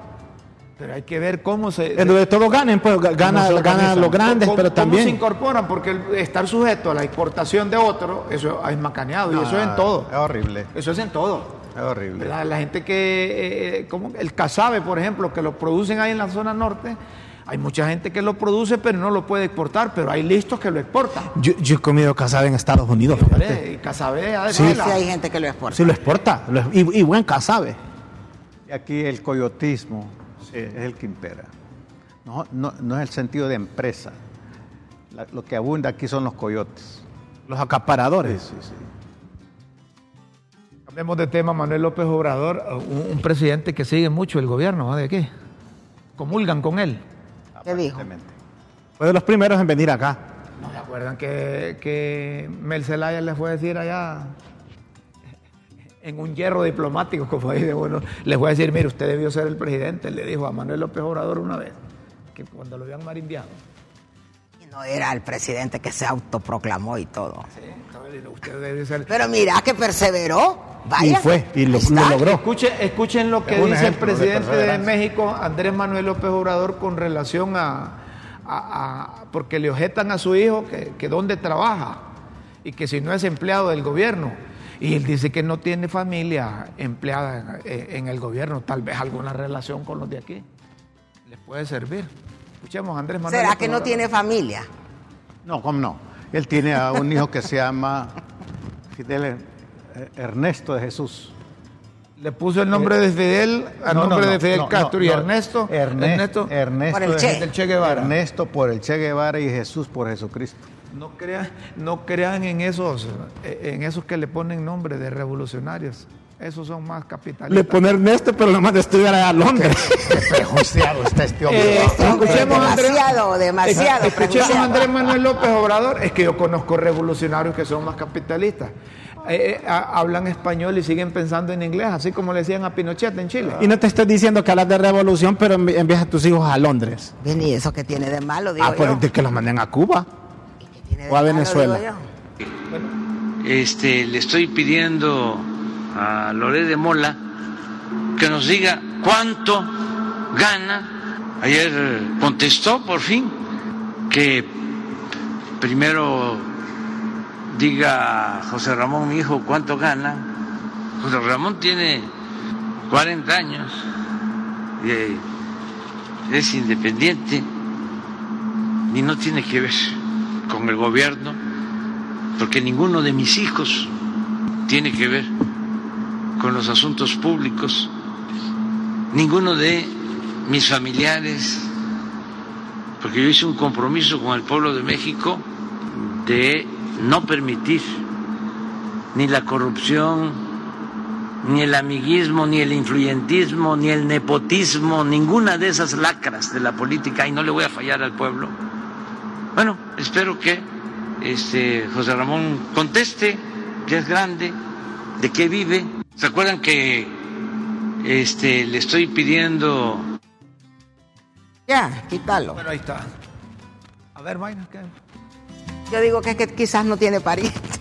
Pero hay que ver cómo se... En donde todos ganen, pues ga- gana, ¿Cómo se gana organizan? los grandes, ¿Cómo- pero ¿Cómo se también. incorporan? Porque el estar sujeto a la exportación de otro, eso es macaneado y eso es en todo. Es horrible. Eso es en todo. Es horrible. La gente que, eh, como el casabe, por ejemplo, que lo producen ahí en la zona norte, hay mucha gente que lo produce pero no lo puede exportar, pero hay listos que lo exportan. Yo, yo he comido casabe en Estados Unidos. casabe, ah, Sí, sí hay gente que lo exporta. Sí, lo exporta. lo- y, y buen casabe. Y aquí el coyotismo es el que impera. No, no, no es el sentido de empresa. La- lo que abunda aquí son los coyotes. Los acaparadores. Sí, sí. Hablemos de tema, Manuel López Obrador, un, un presidente que sigue mucho el gobierno. ¿de qué? Comulgan con él. ¿Qué dijo? Fue de los primeros en venir acá. ¿No se acuerdan que, que Mel Zelaya les fue a decir allá en un hierro diplomático, como dice uno, les fue a decir, mire, usted debió ser el presidente, le dijo a Manuel López Obrador una vez, que cuando lo habían marindeado. Y no era el presidente que se autoproclamó y todo. Sí, entonces usted debió ser... Pero mira que perseveró. Vaya. Y fue, y lo, logró. Escuchen, escuchen lo que Es dice el ejemplo presidente de. México, Andrés Manuel López Obrador, con relación a, a- a- porque le objetan a su hijo que, que dónde trabaja y que si no es empleado del gobierno. Y él dice que no tiene familia empleada en, en el gobierno, tal vez alguna relación con los de aquí. Les puede servir. Escuchemos a Andrés Manuel. ¿Será que no tiene familia? No, ¿cómo no? Él tiene a un hijo que se llama Fidel eh, Ernesto de Jesús. Le puso el nombre de Fidel al No, no, nombre no, de Fidel no, Castro no, y no. Ernesto. Erne- Ernesto. Ernesto Por el Che Guevara. Ernesto por el Che Guevara y Jesús por Jesucristo. No crean, no crean en esos, en esos que le ponen nombre de revolucionarios. Esos son más Le capitalistas. pone Ernesto, pero lo manda a estudiar a Londres. Qué prejuiciado está este hombre. Eh, escuchemos a Andrés- demasiado, demasiado. Escuchemos a. Andrés Manuel López Obrador. Es que yo conozco revolucionarios que son más capitalistas. Eh, eh, ha- hablan español y siguen pensando en inglés, así como le decían a Pinochet en Chile. Y no te estoy diciendo que hablas de revolución, pero envías a tus hijos a Londres. Bien, ¿y eso qué tiene de malo, digo Ah, pues yo? de que los manden a Cuba. ¿Qué tiene de o a malo, Venezuela. este, le estoy pidiendo a Loré de Mola que nos diga cuánto gana. Ayer contestó por fin que primero diga José Ramón, mi hijo, cuánto gana. José Ramón tiene 40 años y eh, es independiente y no tiene que ver con el gobierno porque ninguno de mis hijos tiene que ver con los asuntos públicos, ninguno de mis familiares, porque yo hice un compromiso con el pueblo de México de no permitir ni la corrupción, ni el amiguismo, ni el influyentismo, ni el nepotismo, ninguna de esas lacras de la política, y no le voy a fallar al pueblo. Bueno, espero que este José Ramón conteste, que es grande, de qué vive. ¿Se acuerdan que este le estoy pidiendo Ya, quítalo. Bueno, ahí está. A ver, Mayra, ¿qué? Yo digo que es que quizás no tiene parientes.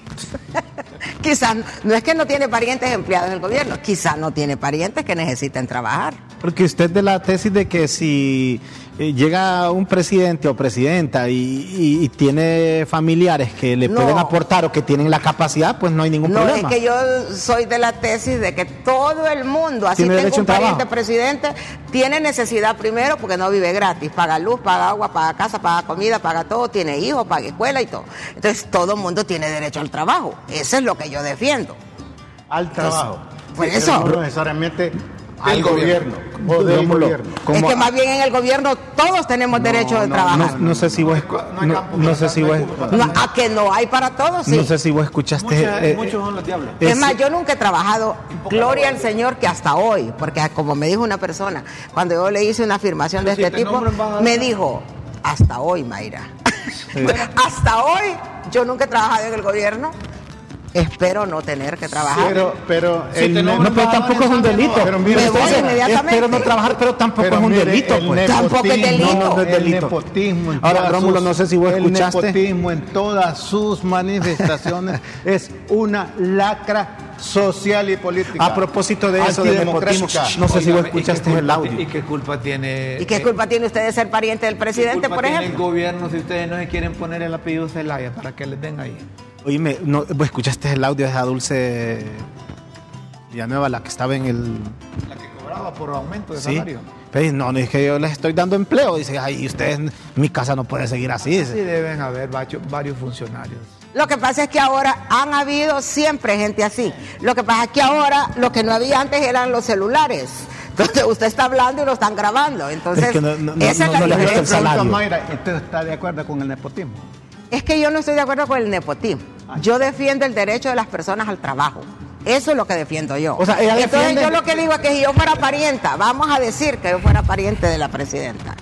<laughs> quizás, no es que no tiene parientes empleados en el gobierno, quizás no tiene parientes que necesiten trabajar. Porque usted de la tesis de que si llega un presidente o presidenta y, y- y tiene familiares que le No. pueden aportar o que tienen la capacidad, pues no hay ningún No, problema. es que yo soy de la tesis de que todo el mundo, así Tiene tengo un pariente presidente, tiene necesidad primero porque no vive gratis, paga luz, paga agua, paga casa, paga comida, paga todo, tiene hijos, paga escuela y todo. Entonces todo el mundo tiene derecho al trabajo. Eso es lo que yo defiendo. Al trabajo. Por Pero eso. No necesariamente al gobierno. gobierno. O del Digámoslo. gobierno. Como- es que más bien en el gobierno todos tenemos derecho de no, trabajar. no, no sé si vos No sé si vos a que no hay para todos, sí. no sé si vos escuchaste eh, muchos son los diablos. Es más, yo nunca he trabajado, gloria al Señor, que hasta hoy, porque como me dijo una persona, cuando yo le hice una afirmación de si este te tipo, me dijo, hasta hoy, Mayra. <laughs> hasta hoy, yo nunca he trabajado en el gobierno, espero no tener que trabajar. Pero, pero Si no, pero tampoco es un delito. Pero mire, Me voy usted- inmediatamente. Espero no trabajar, pero tampoco Pero es un mire, delito, el pues. Tampoco es delito. No, no es El delito. nepotismo en Ahora, Rómulo, sus- no sé si vos escuchaste. El nepotismo en todas sus manifestaciones <laughs> es una lacra social y política. A propósito de eso, de nepotismo, no sé si vos Óigame, ¿y qué escuchaste el audio. ¿Y qué culpa tiene? ¿Y qué eh, culpa tiene usted de ser pariente del qué presidente, culpa por tiene ejemplo? el gobierno si ustedes no se quieren poner el apellido Zelaya para que les den ahí? Oíme, no, vos escuchaste el audio de esa Dulce Villanueva, la que estaba en el... La que cobraba por aumento de Sí. salario. Pero no, no, es que yo les estoy dando empleo. Dice, ay, ustedes, mi casa no puede seguir así. Sí dice. deben haber varios funcionarios. Lo que pasa es que ahora han habido siempre gente así. Lo que pasa es que ahora lo que no había antes eran los celulares. Entonces <laughs> usted está hablando y lo están grabando. Entonces, Es que no- no- no- esa es la diferencia. ¿usted está de acuerdo con el nepotismo? Es que yo no estoy de acuerdo con el nepotismo. Yo defiendo el derecho de las personas al trabajo. Eso es lo que defiendo yo. O sea, ella Entonces defiende- yo lo que digo es que si yo fuera parienta, vamos a decir que yo fuera pariente de la presidenta.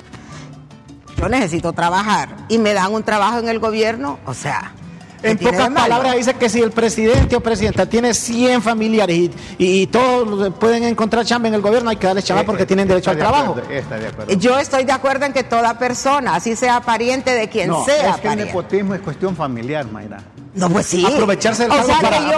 Yo necesito trabajar y me dan un trabajo en el gobierno, o sea. ¿qué En pocas palabras dice que si el presidente o presidenta tiene 100 familiares y, y- y todos pueden encontrar chamba en el gobierno, hay que darles chamba porque eh, tienen derecho al de trabajo. acuerdo, Está de acuerdo. Yo estoy de acuerdo en que toda persona, así sea pariente de quien no, sea es que el nepotismo es cuestión familiar, Mayra. No, pues sí. Aprovecharse del O sea para que yo,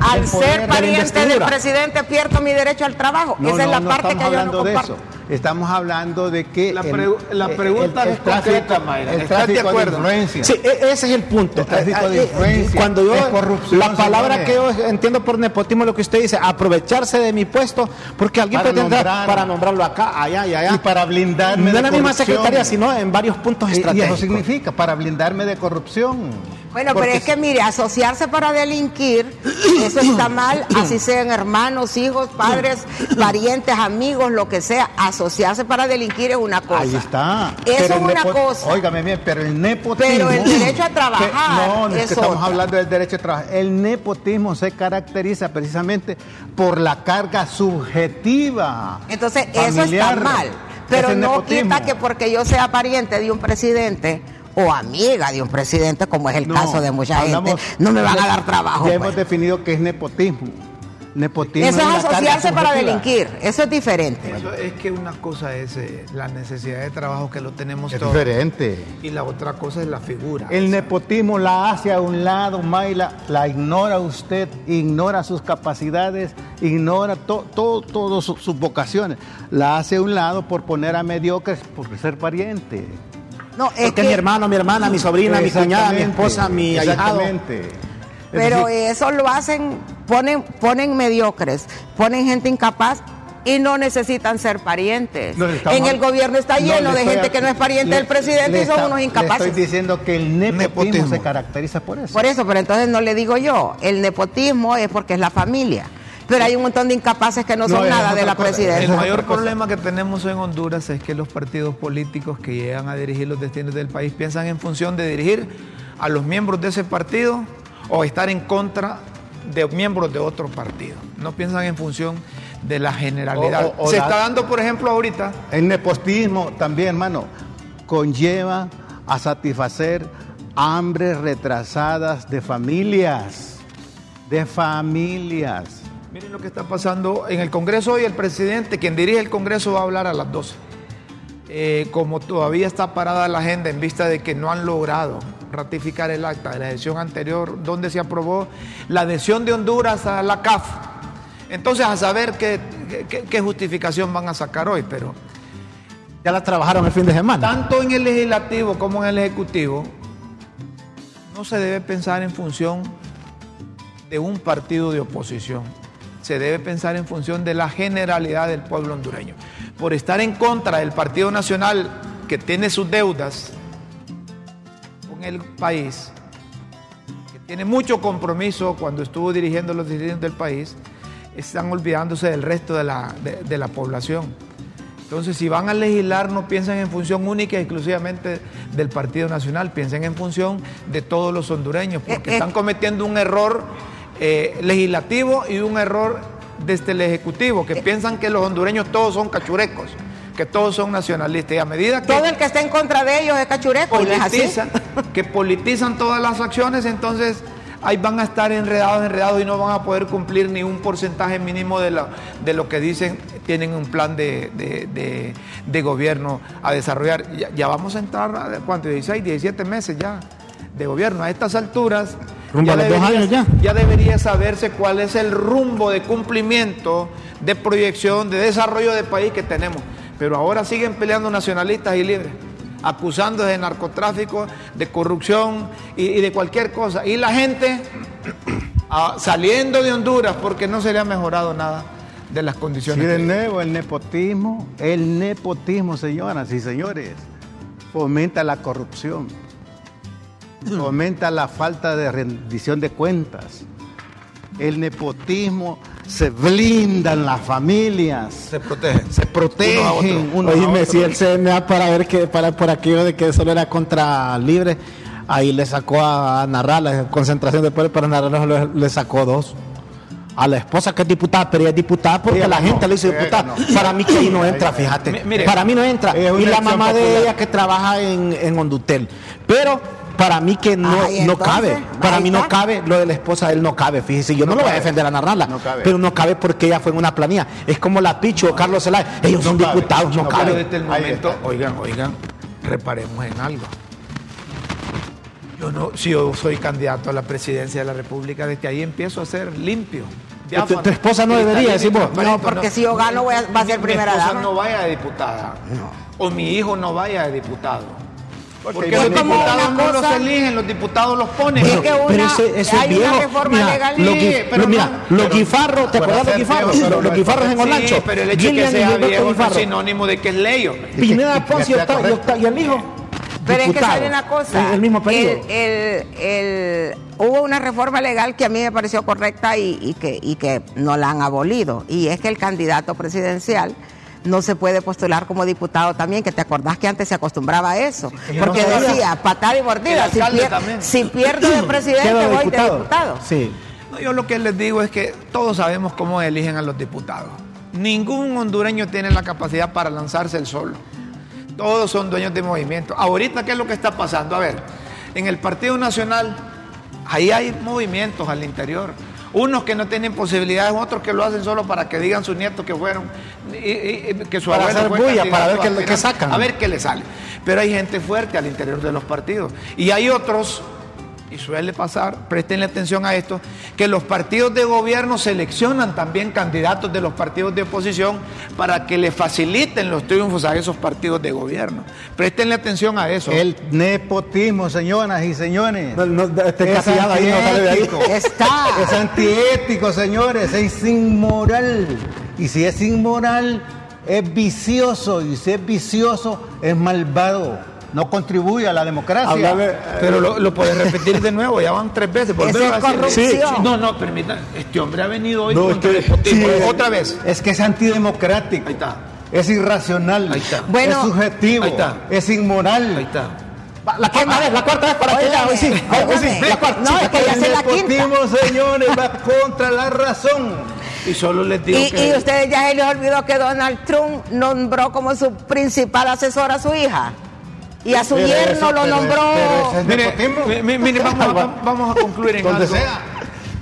al, de ser pariente del presidente, pierdo mi derecho al trabajo. No, Esa es no, la no parte que yo no hablando de comparto. eso. Estamos hablando de que La pregu- la pregunta es concreta, Mayra. el ¿Estás de acuerdo? influencia. Sí, e- ese es el punto. El tráfico de Eh, influencia, Cuando yo, es corrupción, la palabra que yo entiendo por nepotismo es lo que usted dice, aprovecharse de mi puesto, porque alguien Para nombrar. para nombrarlo acá, allá y allá. Y para blindarme no de en la misma corrupción. secretaría, sino en varios puntos Y- Y eso estratégicos. significa para blindarme de corrupción. Bueno, Porque pero es que mire, asociarse para delinquir, <coughs> eso está mal, así sean hermanos, hijos, padres, parientes, amigos, lo que sea. Asociarse para delinquir es una cosa. Ahí está. Eso es una cosa. Óigame bien, pero el nepotismo. Pero el derecho a trabajar que- no, no es, es que estamos hablando del derecho a trabajar. El nepotismo se caracteriza precisamente por la carga subjetiva. Entonces, eso está mal. Pero no nepotismo. quita que porque yo sea pariente de un presidente o amiga de un presidente, como es el No, caso de mucha hablamos- gente, no me van a dar trabajo. Ya pues. hemos definido que es nepotismo. Nepotismo Eso es asociarse para delinquir, eso es diferente. Eso es que una cosa es eh, la necesidad de trabajo que lo tenemos Es todos. diferente. Y la otra cosa es la figura. El nepotismo la hace a un lado, Mayla, la ignora usted, ignora sus capacidades, ignora to- todo, todo su- sus vocaciones. La hace a un lado por poner a mediocres por ser pariente. No, es Porque mi que, hermano, mi hermana, mi sobrina, mi cuñada, mi esposa, mi ahijado. Pero decir, eso lo hacen, ponen, ponen mediocres, ponen gente incapaz y no necesitan ser parientes. estamos- en el gobierno está No, lleno le de gente a- que no es pariente le- del presidente y son está- unos Le incapaces. estoy diciendo que el nepotismo, Nepotismo. se caracteriza por eso. Por eso, pero entonces no le digo yo, el nepotismo es porque es la familia. Pero hay un montón de incapaces que no No, son es nada de la cosa. presidencia. El mayor problema que tenemos en Honduras es que los partidos políticos que llegan a dirigir los destinos del país piensan en función de dirigir a los miembros de ese partido o estar en contra de miembros de otro partido. No piensan en función de la generalidad. O- o- o Se la- está dando, por ejemplo, ahorita El nepotismo también, hermano, conlleva a satisfacer hambres retrasadas de familias, de familias. Miren lo que está pasando en el Congreso hoy. El presidente, quien dirige el Congreso, va a hablar a las 12. Eh, como todavía está parada la agenda en vista de que no han logrado ratificar el acta de la adhesión anterior, donde se aprobó la adhesión de Honduras a la CAF. Entonces, a saber qué, qué- qué justificación van a sacar hoy, pero Ya la trabajaron el fin de semana. tanto en el legislativo como en el ejecutivo, no se debe pensar en función de un partido de oposición. Se debe pensar en función de la generalidad del pueblo hondureño. Por estar en contra del Partido Nacional que tiene sus deudas con el país, que tiene mucho compromiso cuando estuvo dirigiendo los dirigentes del país, están olvidándose del resto de la, de- de la población. Entonces, si van a legislar, no piensen en función única y exclusivamente del Partido Nacional, piensen en función de todos los hondureños, porque Eh, eh. están cometiendo un error eh, legislativo y un error desde el Ejecutivo, Eh. que piensan que los hondureños todos son cachurecos, que todos son nacionalistas. Y a medida que Todo el que esté en contra de ellos es cachureco, no es politizan, que politizan todas las acciones, entonces ahí van a estar enredados, enredados y no van a poder cumplir ni un porcentaje mínimo de lo, de lo que dicen, tienen un plan de, de- de- de gobierno a desarrollar. Ya, ya vamos a entrar, a, ¿cuánto? 16, 17 meses ya de gobierno. A estas alturas Rumbo a los dos años ya. ya debería saberse cuál es el rumbo de cumplimiento, de proyección, de desarrollo del país que tenemos. Pero ahora siguen peleando nacionalistas y libres, acusando de narcotráfico, de corrupción y, y de cualquier cosa. Y la gente <coughs> ah, saliendo de Honduras porque no se le ha mejorado nada de las Sí, condiciones. de que- nuevo, el nepotismo, el nepotismo, señoras y señores, fomenta la corrupción, <clears throat> fomenta la falta de rendición de cuentas. El nepotismo se blindan las familias, se protegen. se protegen unos a Oíme, si el CNA para ver que para por aquello de que solo era contra libre, ahí le sacó a narrar la concentración de poder para narrar le, le sacó dos. A la esposa que es diputada, pero ella es diputada porque Ella la gente le hizo diputada. Para mí que ahí no entra, fíjate. Mire, para mí no entra. Y la mamá de ella que trabaja en, en Hondutel. Pero para mí que no, Ay, no cabe. Para ahí mí no cabe lo de la esposa de él no cabe. Fíjese, yo no, lo voy a defender a narrarla. No. Pero no cabe porque ella fue en una planilla. Es como la Picho o Carlos Zelaya. Ellos son cabe. diputados, no, No cabe. Pero desde el momento, oigan, oigan, reparemos en algo. Yo no, si yo soy candidato a la presidencia de la República, desde ahí empiezo a ser limpio. diáfano, tu esposa no debería decir vos. No, porque si yo gano voy a- va a ser mi- primera mi esposa dama. no vaya de diputada. O mi hijo no vaya de diputado. Porque Es los como diputados una no los cosa- eligen, los diputados los ponen. Es que una- pero ese, ese hay es una viejo. reforma mira, legal. Los, Sí, gui- pero lo- mira, no- los pero- guifarros, ¿te acuerdas de los viejo, pero los no guifarros en Sí, Olancho. pero el hecho de que Gillian y sea viejo no es Guifarro. sinónimo de que es ley. Pineda Ponce y, Que el hijo. Pero es que sabe una cosa. El mismo periodo. el- el- el- hubo una reforma legal que a mí me pareció correcta y, y que, y que no la han abolido. Y es que el candidato presidencial no se puede postular como diputado también, que te acordás que antes se acostumbraba a eso. Porque no decía, patada y mordida, si, alcalde pier- también. si pierdo de <clears throat> presidente, voy de diputado. Sí. No, yo lo que les digo es que todos sabemos cómo eligen a los diputados. Ningún hondureño tiene la capacidad para lanzarse el solo. Todos son dueños de movimiento. Ahorita, ¿qué es lo que está pasando? A ver, en el Partido Nacional, ahí hay movimientos al interior. Unos que no tienen posibilidades, otros que lo hacen solo para que digan sus nietos que fueron, y- que su Para abuelo fue para ver qué- sacan. A ver qué le sale. Pero hay gente fuerte al interior de los partidos. Y hay otros y suele pasar, presten atención a esto, que los partidos de gobierno seleccionan también candidatos de los partidos de oposición para que le faciliten los triunfos a esos partidos de gobierno. Prestenle atención a eso. El nepotismo, señoras y señores. No, no, este Es ahí no sale de ahí. Está. Es antiético, señores. Es inmoral. Y si es inmoral, es vicioso. Y si es vicioso, es malvado. No contribuye a la democracia. Pero lo, lo puedes repetir de nuevo, ya van tres veces. a es corrupción. Sí, no, no, permita. Este hombre ha venido hoy No, contra es el que- sí, Otra vez. Es que es antidemocrático. Ahí está. Es irracional. Ahí está. Bueno. es subjetivo. Ahí está. Es inmoral. Ahí está. La cuarta vez, la cuarta vez para que ya, hoy sí, hoy sí, la cuarta. No, es que ya se la quinta. señores, va contra la razón. Y solo les digo Y, que. y ustedes ya se les olvidó que Donald Trump nombró como su principal asesor a su hija. Y a su yerno lo nombró. Mire, vamos, a, <laughs> vamos a concluir en Donde algo. sea.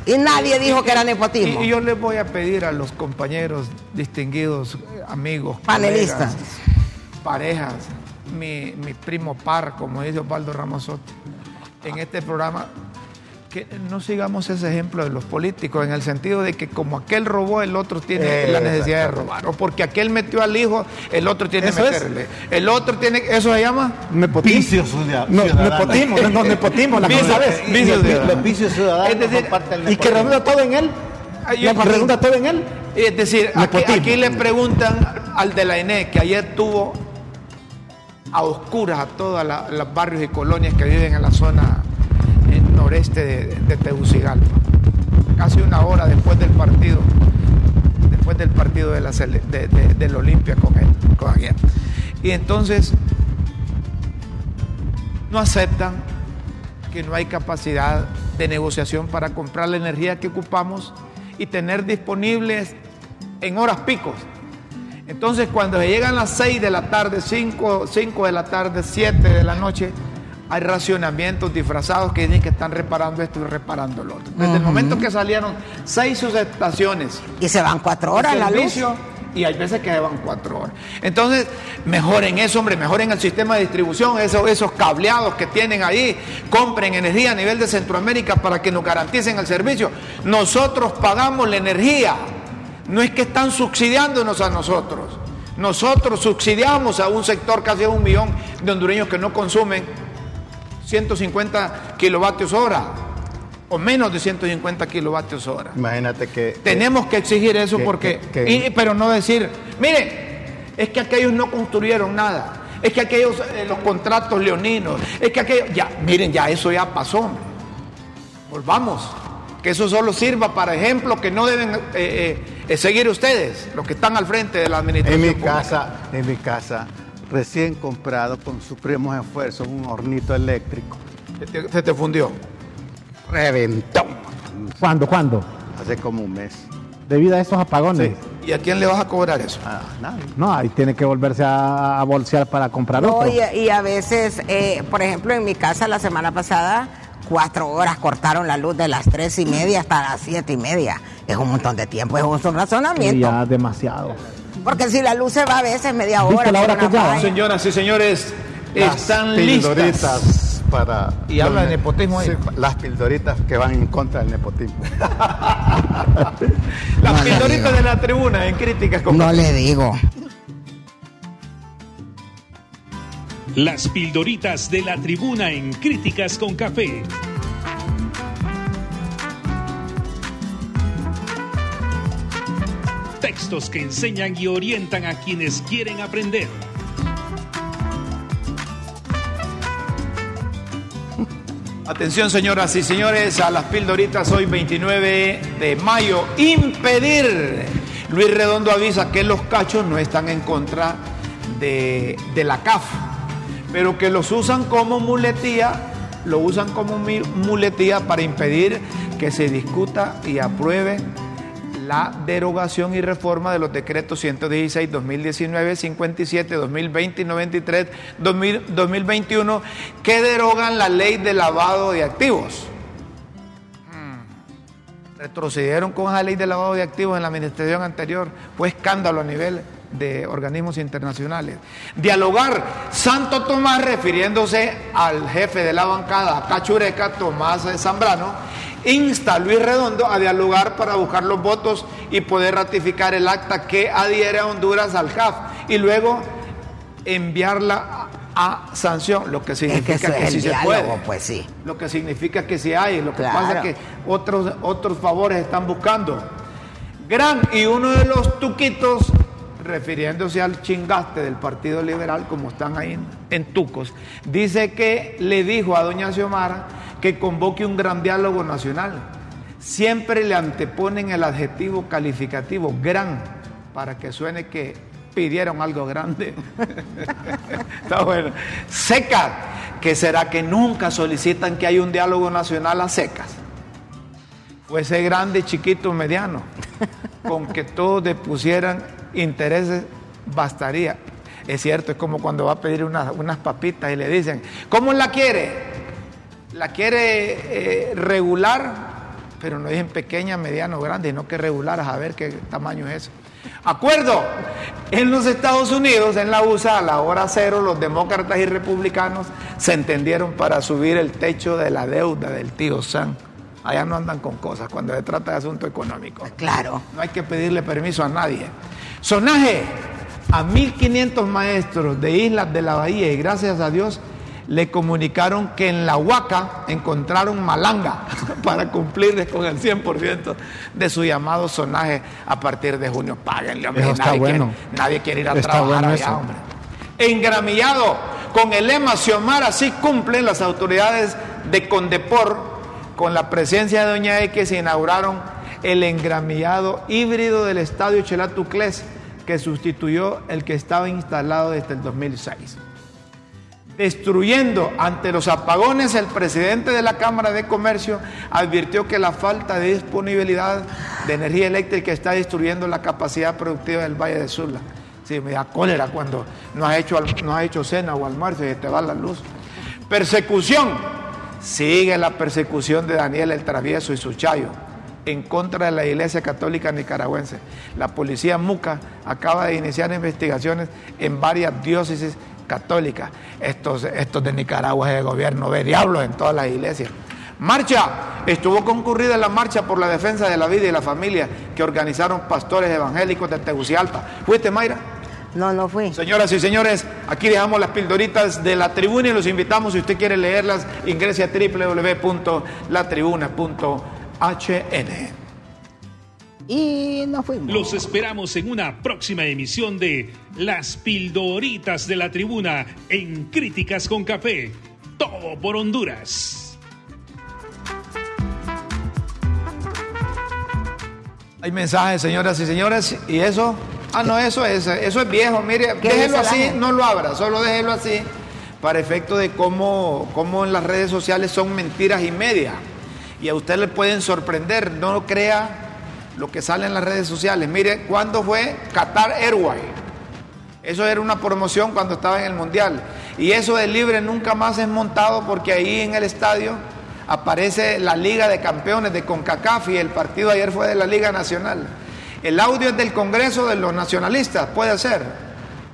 Y nadie dijo que era nepotismo. Y, y yo les voy a pedir a los compañeros distinguidos, amigos, Panelistas. colegas, parejas, mi, mi primo par, como dice Osvaldo Ramazotti, en este programa, que no sigamos ese ejemplo de los políticos, en el sentido de que como aquel robó, el otro tiene Eh, la necesidad de robar, o porque aquel metió al hijo, el otro tiene que Eso es. meterle. El otro tiene, ¿eso se llama? Nepotismo. No, nepotismo, no, no, nepotismo, la Vicios, cosa es. ciudadanos. Los vicios ciudadanos Es decir, son parte del Y que redunda todo en él. Redunda todo en él. Es decir, aquí, aquí le preguntan al de la ENE que ayer tuvo a oscuras a todos los barrios y colonias que viven en la zona noreste de, de. Casi una hora después del partido, después del partido de la de, de- del Olimpia con él, con Aguirre. Y entonces no aceptan que no hay capacidad de negociación para comprar la energía que ocupamos y tener disponibles en horas picos. Entonces, cuando se llegan las 6 de la tarde, 5, de la tarde, 7 de la noche, hay racionamientos disfrazados que dicen que están reparando esto y reparando lo otro. Desde el momento que salieron seis subestaciones Y se van cuatro horas la luz. y hay veces que llevan cuatro horas. Entonces, mejoren eso, hombre, mejoren el sistema de distribución, esos, esos cableados que tienen ahí, compren energía a nivel de Centroamérica para que nos garanticen el servicio. Nosotros pagamos la energía, no es que están subsidiándonos a nosotros. Nosotros subsidiamos a un sector casi de un millón de hondureños que no consumen 150 kilovatios hora o menos de 150 kilovatios hora. Imagínate que. Tenemos que exigir eso que- porque, que- que- y- pero no decir, mire, es que aquellos no construyeron nada, es que aquellos, eh, los contratos leoninos, es que aquellos, ya, miren, ya eso ya pasó, volvamos, que eso solo sirva para ejemplo que no deben eh, eh, seguir ustedes, los que están al frente de la En administración. mi pública. casa, en mi casa, recién comprado con supremos esfuerzos, un hornito eléctrico. Se te, se te fundió. Reventó. ¿Cuándo, cuándo? Hace como un mes. Debido a estos apagones. ¿Y a quién le vas a cobrar eso? Ah, nada. No, ahí tiene que volverse a, a bolsear para comprar No, otro. y, y a veces, eh, por ejemplo, en mi casa la semana pasada, cuatro horas cortaron la luz de las tres y media hasta las siete y media. Es un montón de tiempo, es un Y razonamiento. ya demasiado. Porque si la luz se va a veces media ¿Viste hora. la hora que ya? Señoras y señores, están listas. pildoritas para. Y habla de nepotismo ahí. Sí, las pildoritas que van en contra del nepotismo. <laughs> Las No pildoritas de la tribuna en críticas con No le digo. Las pildoritas de la tribuna en Críticas con Café. Textos que enseñan y orientan a quienes quieren aprender. Atención, señoras y señores, a las pildoritas hoy 29 de mayo. Impedir. Luis Redondo avisa que los cachos no están en contra de, de la CAF, pero que los usan como muletía, lo usan como muletía para impedir que se discuta y apruebe la derogación y reforma de los decretos 116, 2019, 57, 2020 y 93, 2000, 2021, que derogan la ley de lavado de activos. Mm. Retrocedieron con esa ley de lavado de activos en la administración anterior. Fue escándalo a nivel de organismos internacionales. Dialogar Santo Tomás, refiriéndose al jefe de la bancada Cachureca, Tomás Zambrano, insta a Luis Redondo a dialogar para buscar los votos y poder ratificar el acta que adhiere a Honduras al CAF y luego enviarla a, sanción, lo que Es que significa que, es sí el se diálogo, puede. pues sí. Lo que significa que sí hay, lo que Claro. pasa es que otros, otros favores están buscando. Gran y uno de los tuquitos, refiriéndose al chingaste del Partido Liberal, como están ahí en, en Tucos, dice que le dijo a doña Xiomara que convoque un gran diálogo nacional. Siempre le anteponen el adjetivo calificativo gran para que suene que pidieron algo grande. <laughs> Está bueno. Secas, que será que nunca solicitan que haya un diálogo nacional a secas. Fuese grande, chiquito, mediano. Con que todos depusieran intereses, bastaría. Es cierto, es como cuando va a pedir unas papitas y le dicen, ¿cómo la quiere? La quiere eh, regular, pero no dicen pequeña, mediano, grande, sino que regular, a ver qué tamaño es. Acuerdo, en los Estados Unidos, en la USA, a la hora cero, los demócratas y republicanos se entendieron para subir el techo de la deuda del tío Sam. Allá no andan con cosas cuando se trata de asunto económico. Claro. No hay que pedirle permiso a nadie. Sonaje a 1.500 maestros de islas de la bahía y gracias a Dios le comunicaron que en la Huaca encontraron malanga <laughs> para cumplirles con el 100% de su llamado sonaje a partir de junio. Páguenle, hombre. Eso está nadie, bueno. quiere, nadie quiere ir a Está trabajar bueno allá, hombre. Engramillado con el lema Xiomara, así cumplen las autoridades de Condepor con la presencia de Doña X se inauguraron el engramillado híbrido del estadio Chelatuclés que sustituyó el que estaba instalado desde el 2006. Destruyendo ante los apagones, el presidente de la Cámara de Comercio advirtió que la falta de disponibilidad de energía eléctrica está destruyendo la capacidad productiva del Valle de Sula. Sí, me da cólera cuando no has hecho, no has hecho cena o almuerzo y te va la luz. Persecución. Sigue la persecución de Daniel el Travieso y su chayo en contra de la Iglesia Católica Nicaragüense. La policía Muca acaba de iniciar investigaciones en varias diócesis católicas. Estos, estos de Nicaragua es el gobierno ve diablos en todas las iglesias. Marcha. Estuvo concurrida la marcha por la defensa de la vida y la familia que organizaron pastores evangélicos de Tegucigalpa. ¿Fuiste, Mayra? No, no fui. Señoras y señores, aquí dejamos las pildoritas de la tribuna y los invitamos, si usted quiere leerlas, ingrese a www.latribuna.hn. Y nos fuimos. Los esperamos en una próxima emisión de Las Pildoritas de la Tribuna en Críticas con Café. Todo por Honduras. Hay mensajes, señoras y señores, y eso, ah, no, eso es, eso es viejo, mire, ¿Qué déjelo así, no lo abra, solo déjelo así, para efecto de cómo, cómo en las redes sociales son mentiras y media, y a usted le pueden sorprender, no lo crea lo que sale en las redes sociales. Mire, ¿cuándo fue Qatar Airways? Eso era una promoción cuando estaba en el Mundial. Y eso de libre nunca más es montado porque ahí en el estadio aparece la Liga de Campeones de CONCACAF y el partido ayer fue de la Liga Nacional. El audio es del Congreso de los Nacionalistas, puede ser.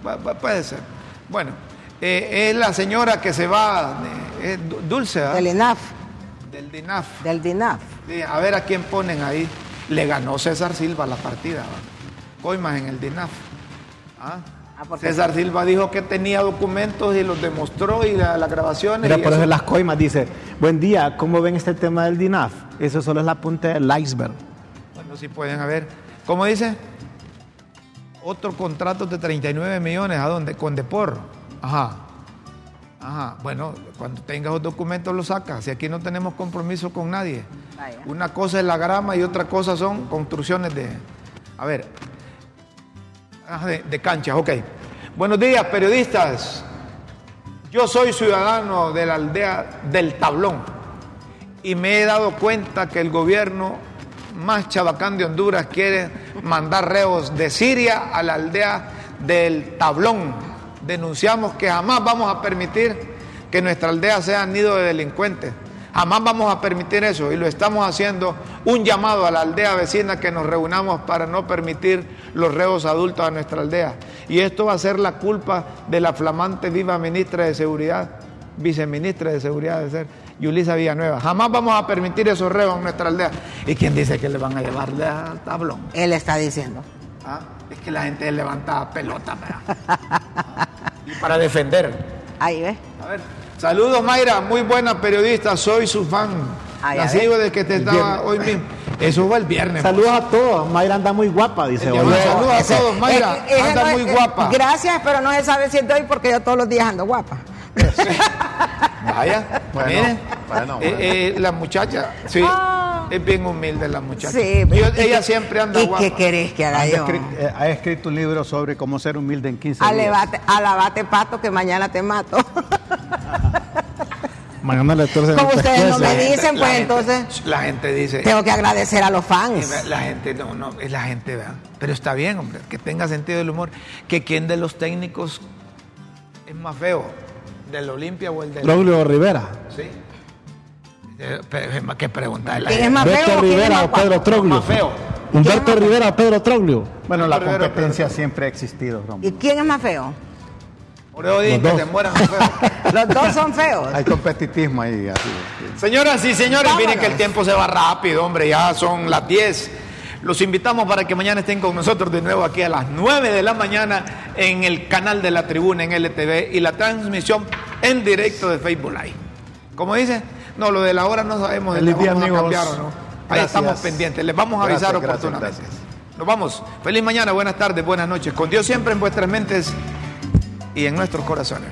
Pu- pu- Puede ser. Bueno, eh, es la señora que se va, eh, Dulce, ¿ah? Del INAF, del DINAF. del DINAF. Sí, a ver a quién ponen ahí. Le ganó César Silva la partida. ¿va? Coimas en el DINAF. ¿Ah? Ah, César Silva dijo que tenía documentos y los demostró y la- las grabaciones. Mira, y por eso- eso las coimas dice, buen día, ¿cómo ven este tema del DINAF? Eso solo es la punta del iceberg. Bueno, sí pueden haber. ¿Cómo dice? Otro contrato de 39 millones. ¿A dónde? Con Depor. Ajá. Ajá, bueno, cuando tengas los documentos los sacas. Si aquí no tenemos compromiso con nadie. Vaya. Una cosa es la grama y otra cosa son construcciones de. A ver. ah, De, de canchas, ok. Buenos días, periodistas. Yo soy ciudadano de la aldea del Tablón y me he dado cuenta que el gobierno más chabacán de Honduras quiere mandar reos de Siria a la aldea del Tablón. Denunciamos que jamás vamos a permitir que nuestra aldea sea nido de delincuentes. Jamás vamos a permitir eso y lo estamos haciendo un llamado a la aldea vecina que nos reunamos para no permitir los reos adultos a nuestra aldea. Y esto va a ser la culpa de la flamante viva ministra de Seguridad, viceministra de Seguridad de ser, Yulisa Villanueva. Jamás vamos a permitir esos reos en nuestra aldea. ¿Y quién dice que le van a llevar al tablón? Él está diciendo. Ah, Es que la gente levanta pelota <laughs> para defender. Ahí ves. A ver. Saludos Mayra, muy buena periodista, soy su fan. Ya La sigo de que te estaba hoy mismo. Eso fue el viernes. Saludos a todos. Mayra anda muy guapa, dice. Diablo, saludos a todos, Mayra. es Anda no muy es- guapa. Gracias, pero no se sabe si es de hoy porque yo todos los días ando guapa. <laughs> Vaya, Bueno, mire. bueno, Eh, bueno. eh, la muchacha, sí, Ah. Es bien humilde la muchacha. Sí. Yo- ¿y ella siempre anda ¿Y guapa. qué querés que haga Ha yo? eh, ha escrito un libro sobre cómo ser humilde en 15 días. Alevate, alabate pato que mañana te mato. <laughs> Mañana le Como ustedes no me dicen, La pues gente- entonces La gente dice. tengo que agradecer a los fans. La gente, no, no, es la gente, ¿verdad? Pero está bien, hombre, que tenga sentido del humor. Que quién de los técnicos es más feo, del Olimpia o el del. Troglio Rivera. Sí. Pero es más que preguntarle. ¿Quién es más feo Beto o quién es Rivera o Pedro? Troglio. Más feo. Humberto Rivera o Pedro Troglio. Bueno, la competencia siempre ha existido. ¿Y quién es más feo? Por eso dicen que dos. mueran feos. <laughs> Los dos son feos. Hay competitismo ahí. Así. Señoras y señores, miren que el tiempo se va rápido, hombre, ya son las 10. Los invitamos para que mañana estén con nosotros de nuevo aquí a las 9 de la mañana en el canal de la tribuna en LTV y la transmisión en directo de Facebook Live. Como dice, no, lo de la hora no sabemos la día, vamos a cambiar o no. Ahí Gracias. estamos pendientes, les vamos a avisar Gracias, gracias, oportunamente. gracias. Nos vamos. Feliz mañana, buenas tardes, buenas noches. Con Dios siempre en vuestras mentes y en nuestros corazones.